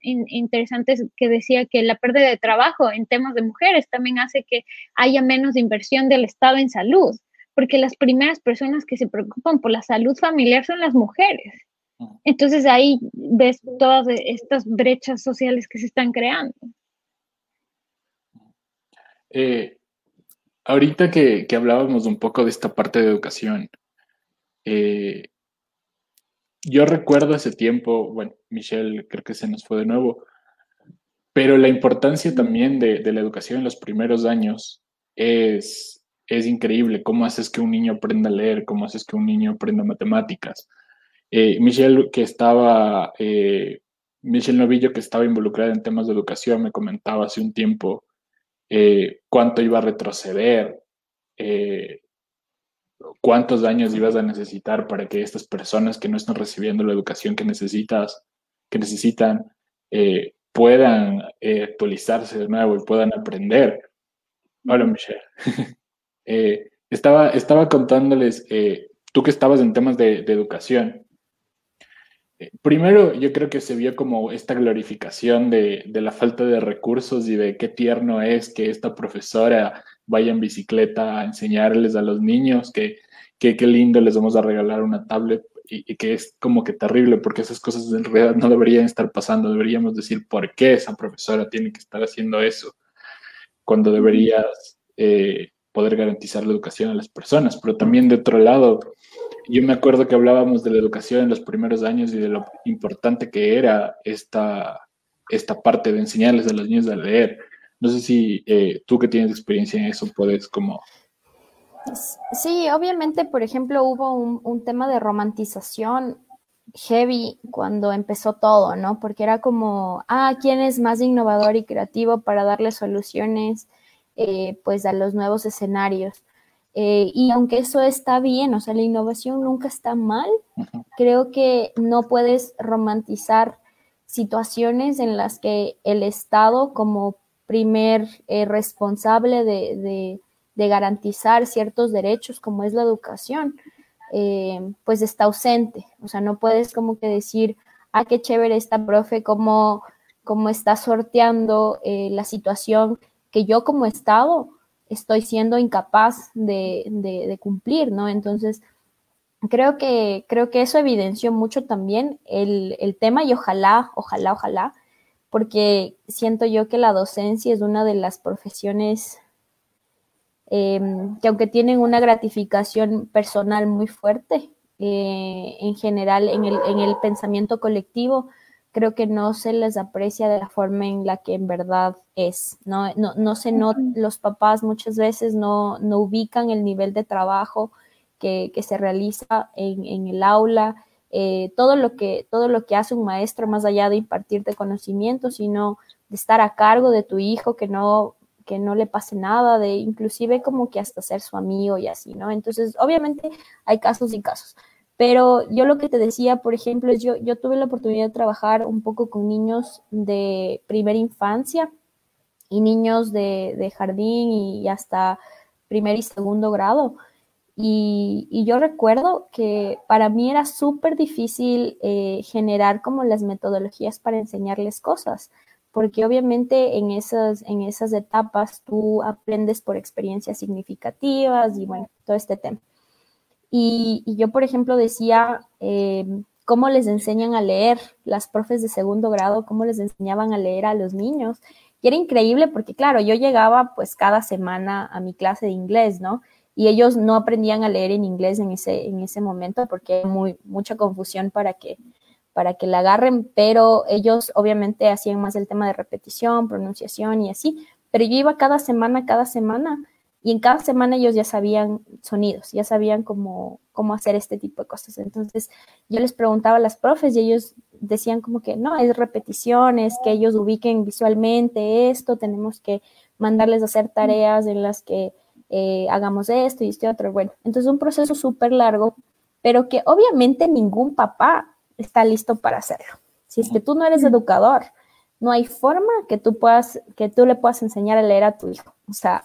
interesantes que decía que la pérdida de trabajo en temas de mujeres también hace que haya menos inversión del Estado en salud, porque las primeras personas que se preocupan por la salud familiar son las mujeres. Entonces ahí ves todas estas brechas sociales que se están creando. Eh, ahorita que, hablábamos un poco de esta parte de educación, eh, yo recuerdo ese tiempo, bueno, Michelle creo que se nos fue de nuevo, pero la importancia también de, la educación en los primeros años es, es increíble. ¿Cómo haces que un niño aprenda a leer? ¿Cómo haces que un niño aprenda matemáticas? Eh, Michelle, que estaba, eh, Michelle Novillo, que estaba involucrada en temas de educación, me comentaba hace un tiempo eh, cuánto iba a retroceder, cuántos años ibas a necesitar para que estas personas que no están recibiendo la educación que necesitas, que necesitan, puedan actualizarse de nuevo y puedan aprender. Hola, Michelle. estaba, estaba contándoles, tú que estabas en temas de educación, Primero, yo creo que se vio como esta glorificación de, la falta de recursos y de qué tierno es que esta profesora vaya en bicicleta a enseñarles a los niños, que, qué lindo les vamos a regalar una tablet y, que es como que terrible porque esas cosas en realidad no deberían estar pasando. Deberíamos decir por qué esa profesora tiene que estar haciendo eso cuando deberías eh, poder garantizar la educación a las personas. Pero también de otro lado, yo me acuerdo que hablábamos de la educación en los primeros años y de lo importante que era esta, esta parte de enseñarles a los niños a leer. No sé si eh, tú que tienes experiencia en eso puedes como... Sí, obviamente, por ejemplo, hubo un, un tema de romantización heavy cuando empezó todo, ¿no? Porque era como, ah, ¿quién es más innovador y creativo para darle soluciones eh, pues a los nuevos escenarios? Eh, y aunque eso está bien, o sea, la innovación nunca está mal, creo que no puedes romantizar situaciones en las que el Estado como primer eh, responsable de, garantizar ciertos derechos como es la educación, eh, pues está ausente. O sea, no puedes como que decir, ah, qué chévere esta profe, cómo, cómo está sorteando la situación que yo como Estado estoy siendo incapaz de, cumplir, ¿no? Entonces, creo que, creo que eso evidenció mucho también el, tema y ojalá, ojalá, ojalá, porque siento yo que la docencia es una de las profesiones em, que aunque tienen una gratificación personal muy fuerte, eh, en general en el, en el pensamiento colectivo, creo que no se les aprecia de la forma en la que en verdad es, ¿no? No, no se no, los papás muchas veces no, no ubican el nivel de trabajo que, que se realiza en, en el aula, eh, todo, lo que, todo lo que hace un maestro más allá de impartirte conocimiento, sino de estar a cargo de tu hijo, que no que no le pase nada, de inclusive como que hasta ser su amigo y así, ¿no? Entonces, obviamente hay casos y casos, pero yo lo que te decía, por ejemplo, es yo, yo tuve la oportunidad de trabajar un poco con niños de primera infancia y niños de, jardín y hasta primer y segundo grado. Y, yo recuerdo que para mí era súper difícil eh, generar como las metodologías para enseñarles cosas, porque obviamente en esas, en esas etapas tú aprendes por experiencias significativas y bueno, todo este tema. Y, yo, por ejemplo, decía eh, cómo les enseñan a leer las profes de segundo grado, cómo les enseñaban a leer a los niños. Y era increíble porque, claro, yo llegaba pues cada semana a mi clase de inglés, ¿no? Y ellos no aprendían a leer en inglés en ese, en ese momento porque hay muy, mucha confusión para que, para que la agarren, pero ellos obviamente hacían más el tema de repetición, pronunciación y así. Pero yo iba cada semana, cada semana y en cada semana ellos ya sabían sonidos, ya sabían cómo, cómo hacer este tipo de cosas. Entonces yo les preguntaba a las profes y ellos decían como que no, es repeticiones, que ellos ubiquen visualmente esto, tenemos que mandarles a hacer tareas en las que eh, hagamos esto y este otro. Bueno, entonces un proceso súper largo, pero que obviamente ningún papá está listo para hacerlo. Si es que tú no eres educador, no hay forma que tú puedas, que tú le puedas enseñar a leer a tu hijo. O sea,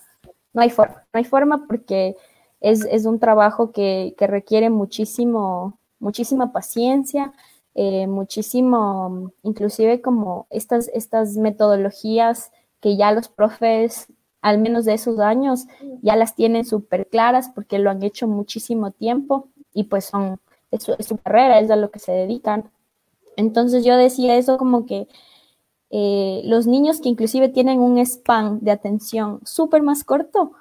no hay forma, no hay forma porque es, un trabajo que, requiere muchísimo, muchísima paciencia, eh, muchísimo, inclusive como estas, estas metodologías que ya los profes, al menos de esos años, ya las tienen súper claras porque lo han hecho muchísimo tiempo y pues son, es su, carrera, es a lo que se dedican. Entonces yo decía eso como que eh, los niños que inclusive tienen un span de atención súper más corto,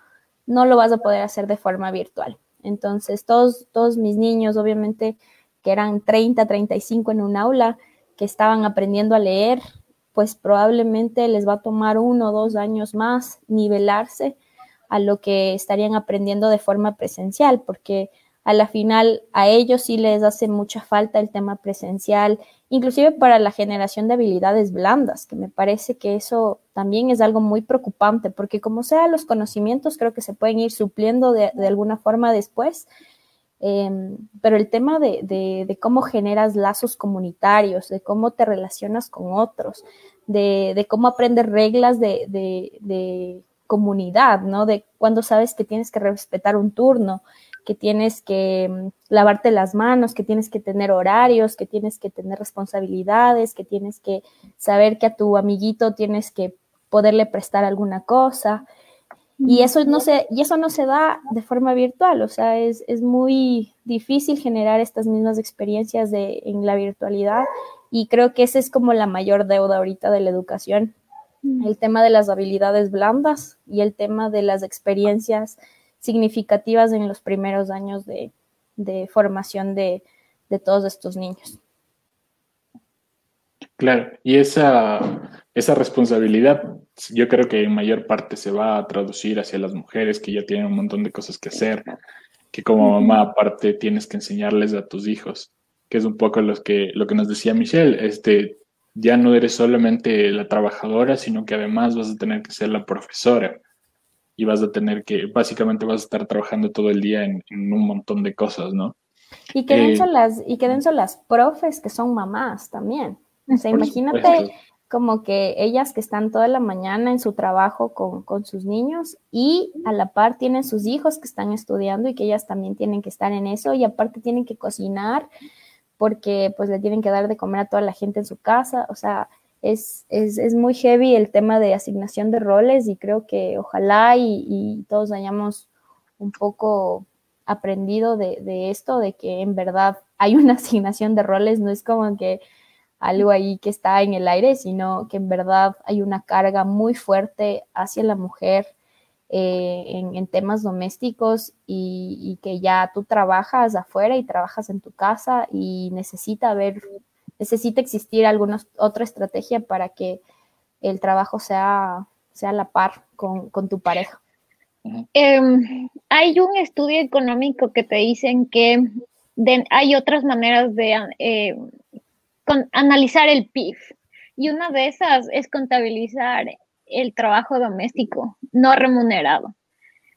no lo vas a poder hacer de forma virtual. Entonces, todos, todos mis niños, obviamente, que eran 30, 35 en un aula, que estaban aprendiendo a leer, pues probablemente les va a tomar uno o dos años más nivelarse a lo que estarían aprendiendo de forma presencial, porque a la final a ellos sí les hace mucha falta el tema presencial, inclusive para la generación de habilidades blandas, que me parece que eso también es algo muy preocupante, porque como sea, los conocimientos creo que se pueden ir supliendo de, alguna forma después, em, pero el tema de, cómo generas lazos comunitarios, de cómo te relacionas con otros, de, cómo aprendes reglas de, comunidad, ¿no? De cuando sabes que tienes que respetar un turno, que tienes que mm, lavarte las manos, que tienes que tener horarios, que tienes que tener responsabilidades, que tienes que saber que a tu amiguito tienes que poderle prestar alguna cosa. Y eso no se, y eso no se da de forma virtual, o sea, es, muy difícil generar estas mismas experiencias de, en la virtualidad. Y creo que esa es como la mayor deuda ahorita de la educación, el tema de las habilidades blandas y el tema de las experiencias significativas en los primeros años de, formación de, todos estos niños. Claro, y esa, esa responsabilidad yo creo que en mayor parte se va a traducir hacia las mujeres que ya tienen un montón de cosas que hacer, que como mamá aparte tienes que enseñarles a tus hijos, que es un poco lo que, lo que nos decía Michelle, este, ya no eres solamente la trabajadora, sino que además vas a tener que ser la profesora y vas a tener que, básicamente vas a estar trabajando todo el día en, un montón de cosas, ¿no? Y que denso eh, las, y que las profes que son mamás también. O sea, imagínate como que ellas que están toda la mañana en su trabajo con, con, sus niños y a la par tienen sus hijos que están estudiando y que ellas también tienen que estar en eso y aparte tienen que cocinar porque pues le tienen que dar de comer a toda la gente en su casa. O sea, es, es, muy heavy el tema de asignación de roles y creo que ojalá y, todos hayamos un poco aprendido de, esto, de que en verdad hay una asignación de roles, no es como que algo ahí que está en el aire, sino que en verdad hay una carga muy fuerte hacia la mujer eh, en, temas domésticos y, que ya tú trabajas afuera y trabajas en tu casa y necesita haber necesita existir alguna otra estrategia para que el trabajo sea, sea la par con, tu pareja. Em, hay un estudio económico que te dicen que hay otras maneras de eh, analizar el PIB y una de esas es contabilizar el trabajo doméstico no remunerado.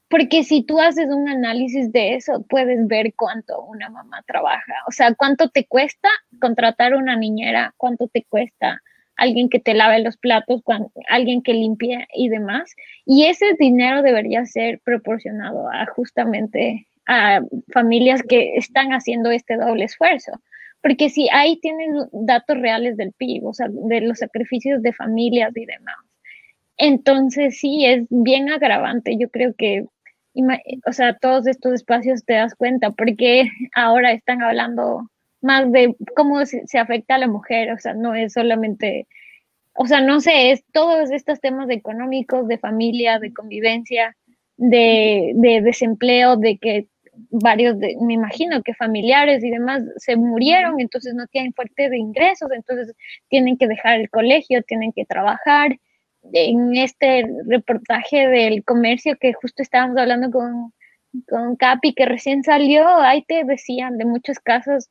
Porque si tú haces un análisis de eso, puedes ver cuánto una mamá trabaja. O sea, cuánto te cuesta contratar una niñera, cuánto te cuesta alguien que te lave los platos, alguien que limpie y demás. Y ese dinero debería ser proporcionado a justamente a familias que están haciendo este doble esfuerzo. Porque si ahí tienen datos reales del PIB, o sea, de los sacrificios de familias y demás. Entonces sí, es bien agravante. Yo creo que o sea, todos estos espacios te das cuenta, porque ahora están hablando más de cómo se, afecta a la mujer, o sea, no es solamente, o sea, no sé, es todos estos temas económicos, de familia, de convivencia, de, desempleo, de que varios, de, me imagino que familiares y demás se murieron, entonces no tienen fuerte de ingresos, entonces tienen que dejar el colegio, tienen que trabajar, en este reportaje del comercio que justo estábamos hablando con, con Capi, que recién salió, ahí te decían de muchos casos,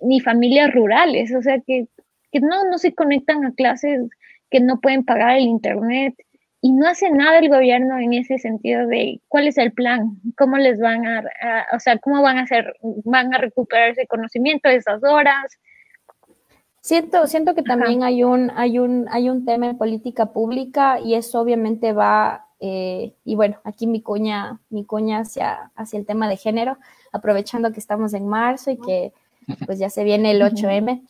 ni familias rurales, o sea, que, no, no se conectan a clases, que no pueden pagar el internet, y no hace nada el gobierno en ese sentido de cuál es el plan, cómo les van a, o sea, cómo van a hacer, van a recuperar ese conocimiento, esas horas. Siento, siento que también hay un, hay un, hay un tema en política pública y eso obviamente va, eh, y bueno, aquí mi cuña, mi cuña hacia, hacia el tema de género, aprovechando que estamos en marzo y que pues ya se viene el 8M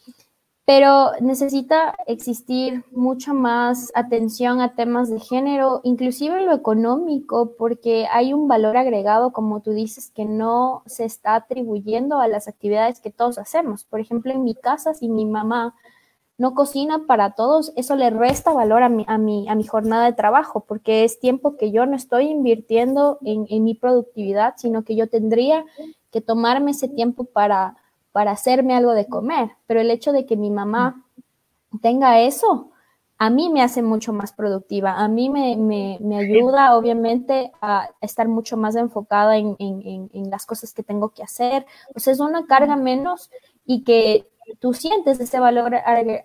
pero necesita existir mucha más atención a temas de género, inclusive en lo económico, porque hay un valor agregado, como tú dices, que no se está atribuyendo a las actividades que todos hacemos. Por ejemplo, en mi casa, si mi mamá no cocina para todos, eso le resta valor a mi, a mi, a mi jornada de trabajo, porque es tiempo que yo no estoy invirtiendo en, en mi productividad, sino que yo tendría que tomarme ese tiempo para para hacerme algo de comer, pero el hecho de que mi mamá tenga eso, a mí me hace mucho más productiva, a mí me, ayuda obviamente a estar mucho más enfocada en, las cosas que tengo que hacer, pues es una carga menos y que tú sientes ese valor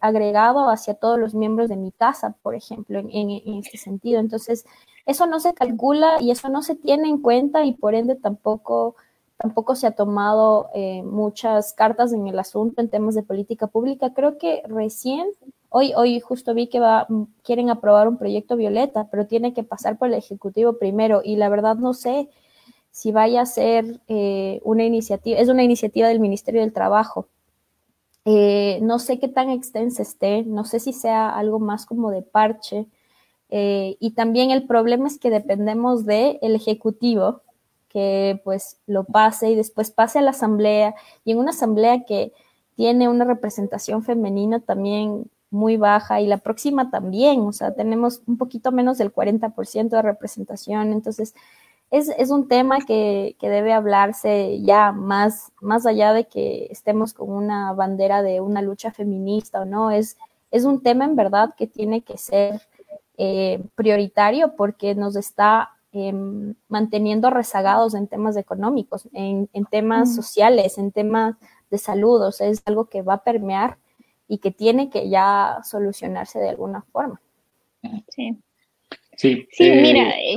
agregado hacia todos los miembros de mi casa, por ejemplo, en, en, este sentido. Entonces, eso no se calcula y eso no se tiene en cuenta y por ende tampoco tampoco se ha tomado eh, muchas cartas en el asunto en temas de política pública. Creo que recién, hoy, hoy justo vi que va, quieren aprobar un proyecto violeta, pero tiene que pasar por el Ejecutivo primero y la verdad no sé si vaya a ser eh, una iniciativa, es una iniciativa del Ministerio del Trabajo. Eh, no sé qué tan extensa esté, no sé si sea algo más como de parche. y también el problema es que dependemos del Ejecutivo, que pues lo pase y después pase a la asamblea. Y en una asamblea que tiene una representación femenina también muy baja y la próxima también, o sea, tenemos un poquito menos del 40% de representación, entonces es, un tema que, debe hablarse ya más, más allá de que estemos con una bandera de una lucha feminista o no, es, es un tema en verdad que tiene que ser eh, prioritario porque nos está Em, manteniendo rezagados en temas económicos, en, temas sociales, en temas de salud, o sea, es algo que va a permear y que tiene que ya solucionarse de alguna forma. Sí. Sí, sí mira. Eh,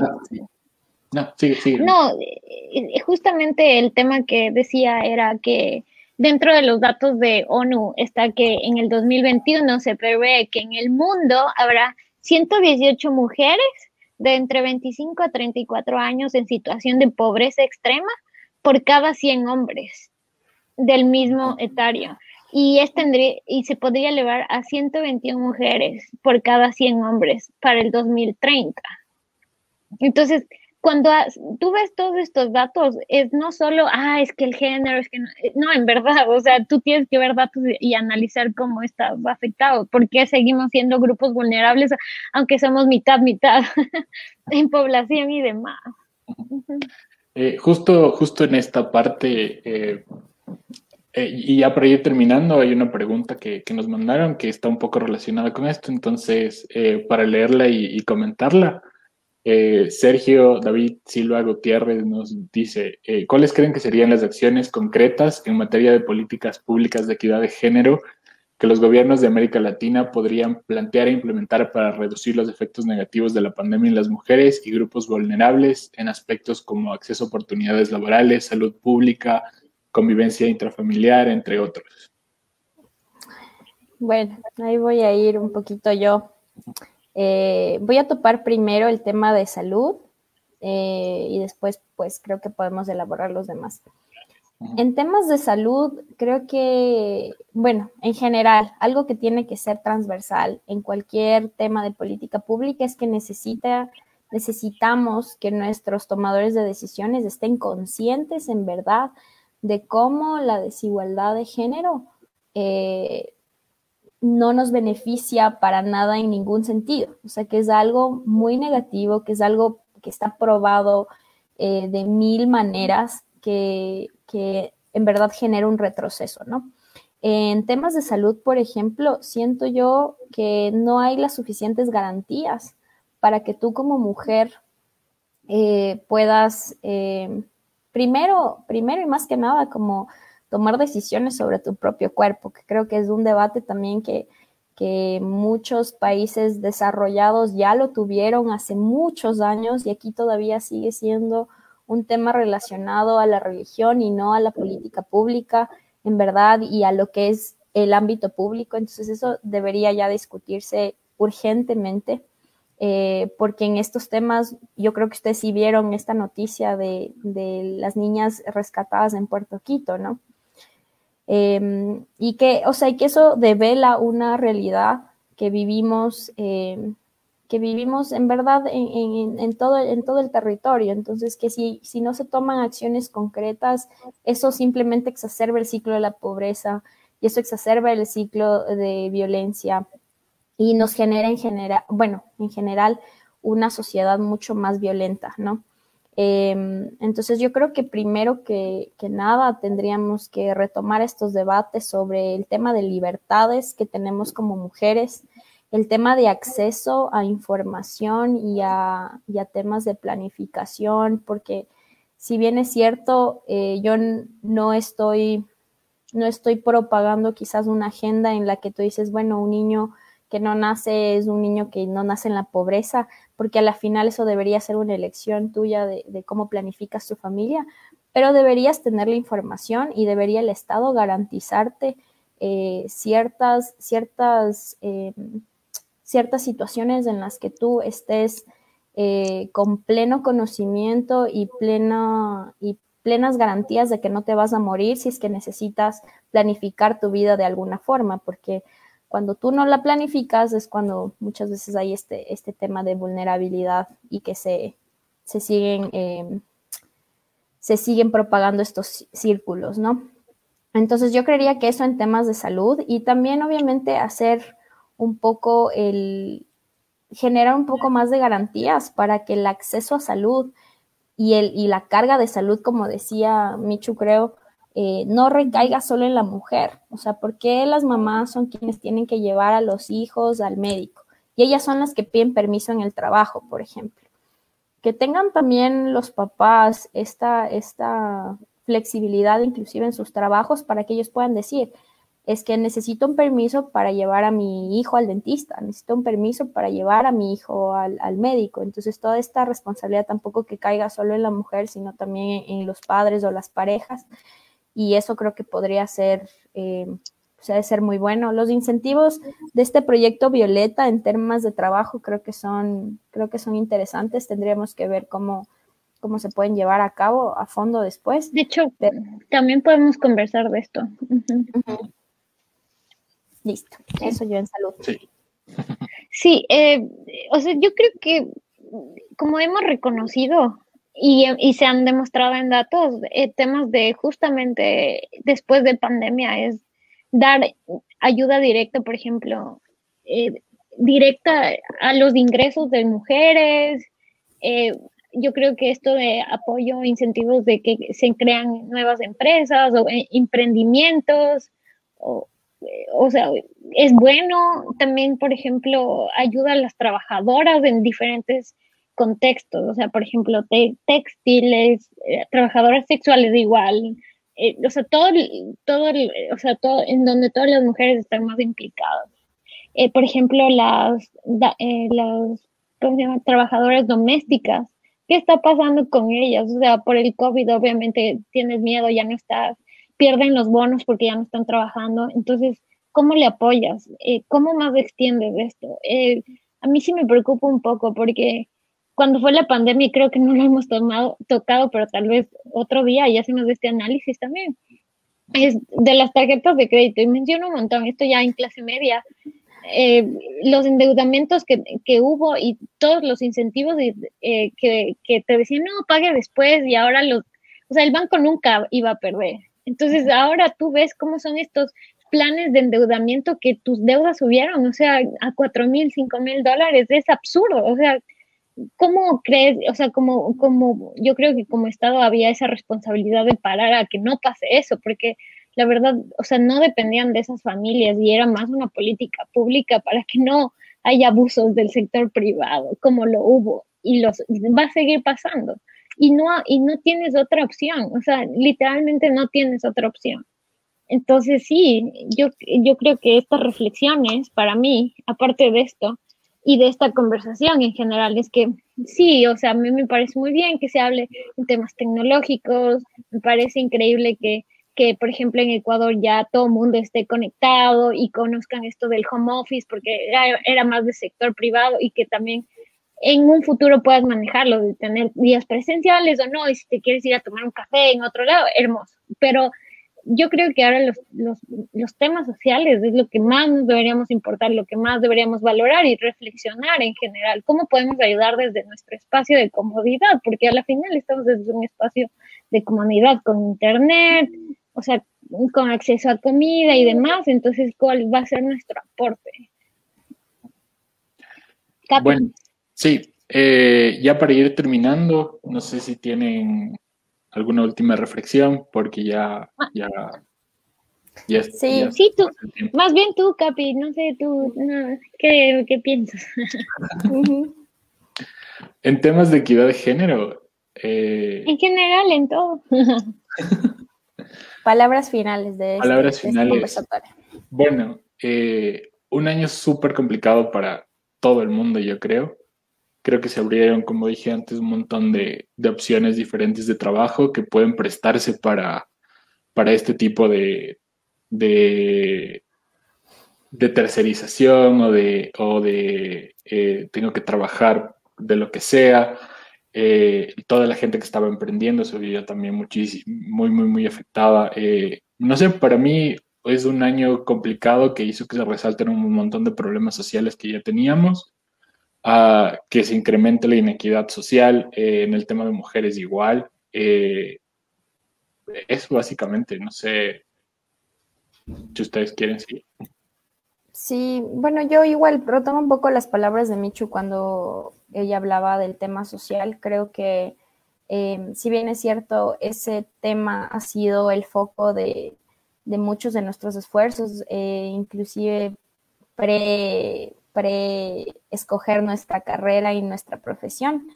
no, sigue, sigue. No, eh, justamente el tema que decía era que dentro de los datos de ONU está que en el 2021 se prevé que en el mundo habrá 118 mujeres de entre 25 a 34 años en situación de pobreza extrema por cada 100 hombres del mismo etario. Y, es y se podría elevar a 121 mujeres por cada 100 hombres para el 2030. Entonces, cuando tú ves todos estos datos, es no solo, ah, es que el género, es que no, eh, en verdad, o sea, tú tienes que ver datos y analizar cómo está afectado, por qué seguimos siendo grupos vulnerables, aunque somos mitad, mitad en población y demás. Eh, justo, justo en esta parte, eh, y ya por ahí terminando, hay una pregunta que, nos mandaron que está un poco relacionada con esto, entonces, para leerla y comentarla. Eh, Sergio David Silva Gutiérrez nos dice, eh, ¿cuáles creen que serían las acciones concretas en materia de políticas públicas de equidad de género que los gobiernos de América Latina podrían plantear e implementar para reducir los efectos negativos de la pandemia en las mujeres y grupos vulnerables en aspectos como acceso a oportunidades laborales, salud pública, convivencia intrafamiliar, entre otros? Bueno, ahí voy a ir un poquito yo. Eh, voy a topar primero el tema de salud eh, y después pues creo que podemos elaborar los demás. En temas de salud, creo que, bueno, en general, algo que tiene que ser transversal en cualquier tema de política pública es que necesita, necesitamos que nuestros tomadores de decisiones estén conscientes en verdad de cómo la desigualdad de género eh, no nos beneficia para nada en ningún sentido. O sea, que es algo muy negativo, que es algo que está probado eh, de mil maneras, que, en verdad genera un retroceso, ¿no? En temas de salud, por ejemplo, siento yo que no hay las suficientes garantías para que tú como mujer eh, puedas, eh, primero, primero y más que nada, como tomar decisiones sobre tu propio cuerpo, que creo que es un debate también que, muchos países desarrollados ya lo tuvieron hace muchos años y aquí todavía sigue siendo un tema relacionado a la religión y no a la política pública, en verdad, y a lo que es el ámbito público. Entonces eso debería ya discutirse urgentemente, eh, porque en estos temas, yo creo que ustedes sí vieron esta noticia de, de las niñas rescatadas en Puerto Quito, ¿no? Em, y que, o sea, que eso devela una realidad que vivimos, em, que vivimos en verdad en, todo, en todo el territorio. Entonces, que si, si no se toman acciones concretas, eso simplemente exacerba el ciclo de la pobreza y eso exacerba el ciclo de violencia y nos genera en general, bueno, en general, una sociedad mucho más violenta, ¿no? Em, entonces yo creo que primero que, nada tendríamos que retomar estos debates sobre el tema de libertades que tenemos como mujeres, el tema de acceso a información y a, temas de planificación, porque si bien es cierto, eh, yo no estoy, no estoy propagando quizás una agenda en la que tú dices, bueno, un niño que no nace es un niño que no nace en la pobreza, porque a la final eso debería ser una elección tuya de, cómo planificas tu familia, pero deberías tener la información y debería el Estado garantizarte eh, ciertas, ciertas, eh, ciertas situaciones en las que tú estés eh, con pleno conocimiento y, plena, y plenas garantías de que no te vas a morir si es que necesitas planificar tu vida de alguna forma, porque cuando tú no la planificas es cuando muchas veces hay este, este tema de vulnerabilidad y que se, se siguen, em, se siguen propagando estos círculos, ¿no? Entonces yo creería que eso en temas de salud y también obviamente hacer un poco el, generar un poco más de garantías para que el acceso a salud y, el, y la carga de salud, como decía Michu, creo, eh, no recaiga solo en la mujer. O sea, ¿por qué las mamás son quienes tienen que llevar a los hijos al médico? Y ellas son las que piden permiso en el trabajo, por ejemplo. Que tengan también los papás esta, esta flexibilidad inclusive en sus trabajos para que ellos puedan decir, es que necesito un permiso para llevar a mi hijo al dentista, necesito un permiso para llevar a mi hijo al, al, médico. Entonces, toda esta responsabilidad tampoco que caiga solo en la mujer, sino también en los padres o las parejas y eso creo que podría ser, eh, o sea, de ser muy bueno. Los incentivos de este proyecto Violeta en temas de trabajo creo que son, creo que son interesantes. Tendríamos que ver cómo, cómo se pueden llevar a cabo a fondo después. De hecho, también podemos conversar de esto. Listo, eso yo en salud. Sí, sí eh, o sea, yo creo que como hemos reconocido y, se han demostrado en datos eh, temas de justamente después de pandemia, es dar ayuda directa, por ejemplo, eh, directa a los ingresos de mujeres. Eh, yo creo que esto de apoyo, incentivos de que se crean nuevas empresas o emprendimientos, o, o sea, es bueno. También, por ejemplo, ayuda a las trabajadoras en diferentes contextos, o sea, por ejemplo, textiles, eh, trabajadoras sexuales igual, eh, o sea, todo, todo, o sea, todo, en donde todas las mujeres están más implicadas. Eh, por ejemplo, las, las ¿cómo se llama? trabajadoras domésticas, ¿qué está pasando con ellas? O sea, por el COVID obviamente tienes miedo, ya no estás, pierden los bonos porque ya no están trabajando, entonces, ¿cómo le apoyas? ¿Cómo más extiendes esto? a mí sí me preocupa un poco porque cuando fue la pandemia, creo que no lo hemos tomado, tocado, pero tal vez otro día ya hacemos este análisis también. Es de las tarjetas de crédito, y menciono un montón, esto ya en clase media, eh, los endeudamientos que, que, hubo y todos los incentivos eh, que, que, te decían, no, pague después, y ahora los, o sea, el banco nunca iba a perder. Entonces, ahora tú ves cómo son estos planes de endeudamiento que tus deudas subieron, o sea, a cuatro mil, cinco mil dólares, es absurdo, o sea, ¿cómo crees, o sea, como, como yo creo que como Estado había esa responsabilidad de parar a que no pase eso, porque la verdad, o sea, no dependían de esas familias y era más una política pública para que no haya abusos del sector privado, como lo hubo, y los va a seguir pasando. Y no, y no tienes otra opción, o sea, literalmente no tienes otra opción. entonces sí, yo, yo creo que estas reflexiones para mí, aparte de esto y de esta conversación en general, es que sí, o sea, a mí me parece muy bien que se hable de temas tecnológicos, me parece increíble que, que, por ejemplo, en Ecuador ya todo el mundo esté conectado y conozcan esto del home office, porque era, era más de sector privado y que también en un futuro puedas manejarlo, de tener días presenciales o no, y si te quieres ir a tomar un café en otro lado, hermoso. Pero yo creo que ahora los, los, los, temas sociales es lo que más nos deberíamos importar, lo que más deberíamos valorar y reflexionar en general. ¿Cómo podemos ayudar desde nuestro espacio de comodidad? Porque a la final estamos desde un espacio de comodidad con internet, o sea, con acceso a comida y demás. Entonces, ¿cuál va a ser nuestro aporte? Bueno, sí, eh, ya para ir terminando, no sé si tienen alguna última reflexión, porque ya, ah. ya, ya Sí, sí, tú, más bien tú, Capi, no sé, tú, ¿qué, ¿qué, piensas? en temas de equidad de género. Eh, en general, en todo. Palabras finales de este, Palabras este finales. bueno, eh, un año súper complicado para todo el mundo, yo creo creo que se abrieron, como dije antes, un montón de, opciones diferentes de trabajo que pueden prestarse para, para este tipo de, de, tercerización o de, o de eh, tengo que trabajar de lo que sea. Eh, toda la gente que estaba emprendiendo se vio también muchísimo, muy, muy, muy afectada. Eh, no sé, para mí es un año complicado que hizo que se resalten un montón de problemas sociales que ya teníamos que se incremente la inequidad social, eh, en el tema de mujeres igual. Eh, eso básicamente, no sé si ustedes quieren seguir. Sí, bueno, yo igual retomo un poco las palabras de Michu cuando ella hablaba del tema social. Creo que eh, si bien es cierto, ese tema ha sido el foco de, de muchos de nuestros esfuerzos, inclusive pre, pre-escoger nuestra carrera y nuestra profesión,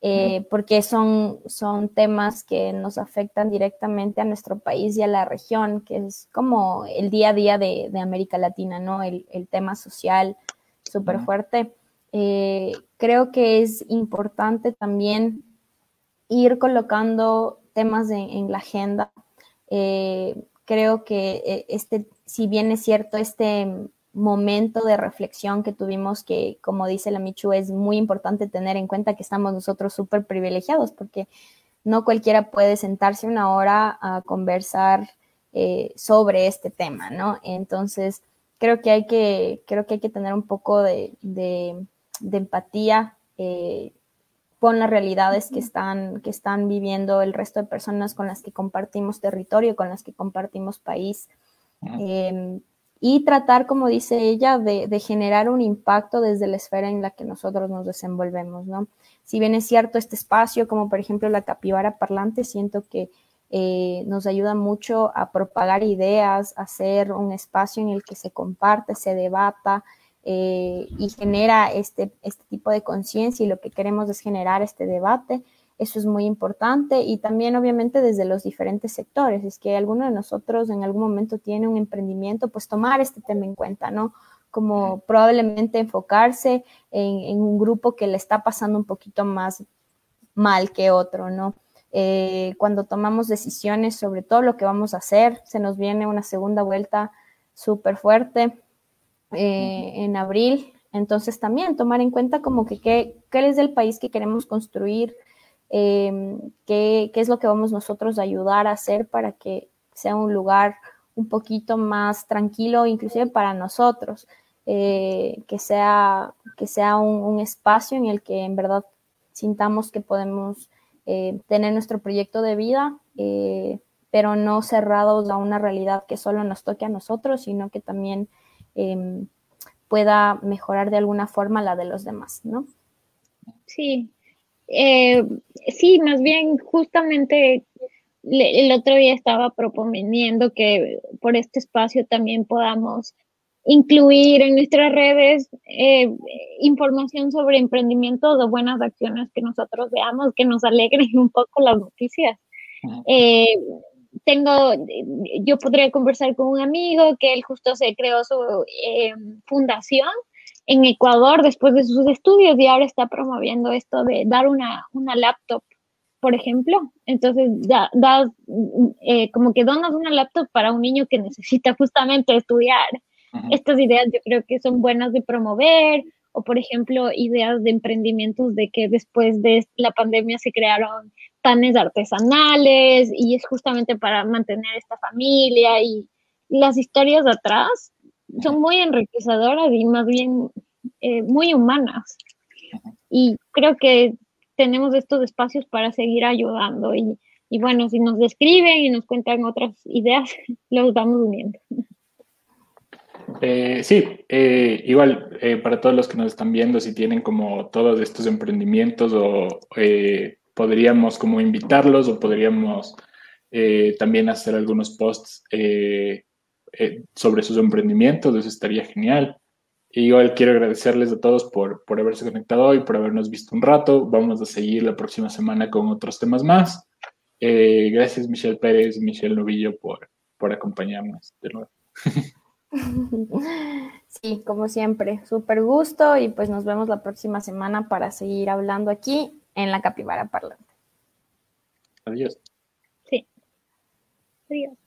eh, porque son, son temas que nos afectan directamente a nuestro país y a la región, que es como el día a día de, América Latina, ¿no? El, tema social súper fuerte. Eh, creo que es importante también ir colocando temas en la agenda. Eh, creo que este, si bien es cierto, este momento de reflexión que tuvimos que, como dice la Michu, es muy importante tener en cuenta que estamos nosotros súper privilegiados porque no cualquiera puede sentarse una hora a conversar eh, sobre este tema, ¿no? Entonces, creo que hay que, creo que, hay que tener un poco de, empatía eh, con las realidades que están, que están viviendo el resto de personas con las que compartimos territorio, con las que compartimos país y tratar, como dice ella, de, generar un impacto desde la esfera en la que nosotros nos desenvolvemos, ¿no? Si bien es cierto este espacio, como por ejemplo la capibara parlante, siento que eh, nos ayuda mucho a propagar ideas, a hacer un espacio en el que se comparte, se debata eh, y genera este, este tipo de conciencia y lo que queremos es generar este debate eso es muy importante y también obviamente desde los diferentes sectores. Es que alguno de nosotros en algún momento tiene un emprendimiento, pues tomar este tema en cuenta, ¿no? Como probablemente enfocarse en, un grupo que le está pasando un poquito más mal que otro, ¿no? Eh, cuando tomamos decisiones sobre todo lo que vamos a hacer, se nos viene una segunda vuelta súper fuerte eh, en abril. Entonces también tomar en cuenta como que qué, qué es el país que queremos construir, Em, qué, es lo que vamos nosotros a ayudar a hacer para que sea un lugar un poquito más tranquilo, inclusive para nosotros, eh, que sea, que sea un, espacio en el que en verdad sintamos que podemos eh, tener nuestro proyecto de vida, eh, pero no cerrados a una realidad que solo nos toque a nosotros, sino que también em, pueda mejorar de alguna forma la de los demás, ¿no? Sí, eh, sí, más bien justamente el otro día estaba proponiendo que por este espacio también podamos incluir en nuestras redes eh, información sobre emprendimientos o buenas acciones que nosotros veamos, que nos alegren un poco las noticias. Eh, tengo, yo podría conversar con un amigo que él justo se creó su eh, fundación en Ecuador después de sus estudios y ahora está promoviendo esto de dar una, una laptop, por ejemplo. Entonces, da, eh, como que donas una laptop para un niño que necesita justamente estudiar. Estas ideas yo creo que son buenas de promover, o por ejemplo, ideas de emprendimientos de que después de la pandemia se crearon panes artesanales y es justamente para mantener esta familia y las historias de atrás son muy enriquecedoras y más bien eh, muy humanas. Y creo que tenemos estos espacios para seguir ayudando. Y, y bueno, si nos describen y nos cuentan otras ideas, los vamos uniendo. Eh, sí, eh, igual para todos los que nos están viendo, si tienen como todos estos emprendimientos o podríamos como invitarlos o podríamos también hacer algunos posts eh, sobre sus emprendimientos, eso estaría genial. Y igual quiero agradecerles a todos por, por haberse conectado hoy, por habernos visto un rato. Vamos a seguir la próxima semana con otros temas más. Eh, gracias Michelle Pérez, Michelle Novillo por, por acompañarnos de nuevo. Sí, como siempre, súper gusto y pues nos vemos la próxima semana para seguir hablando aquí en la Capibara Parlante. Adiós. Sí. Adiós.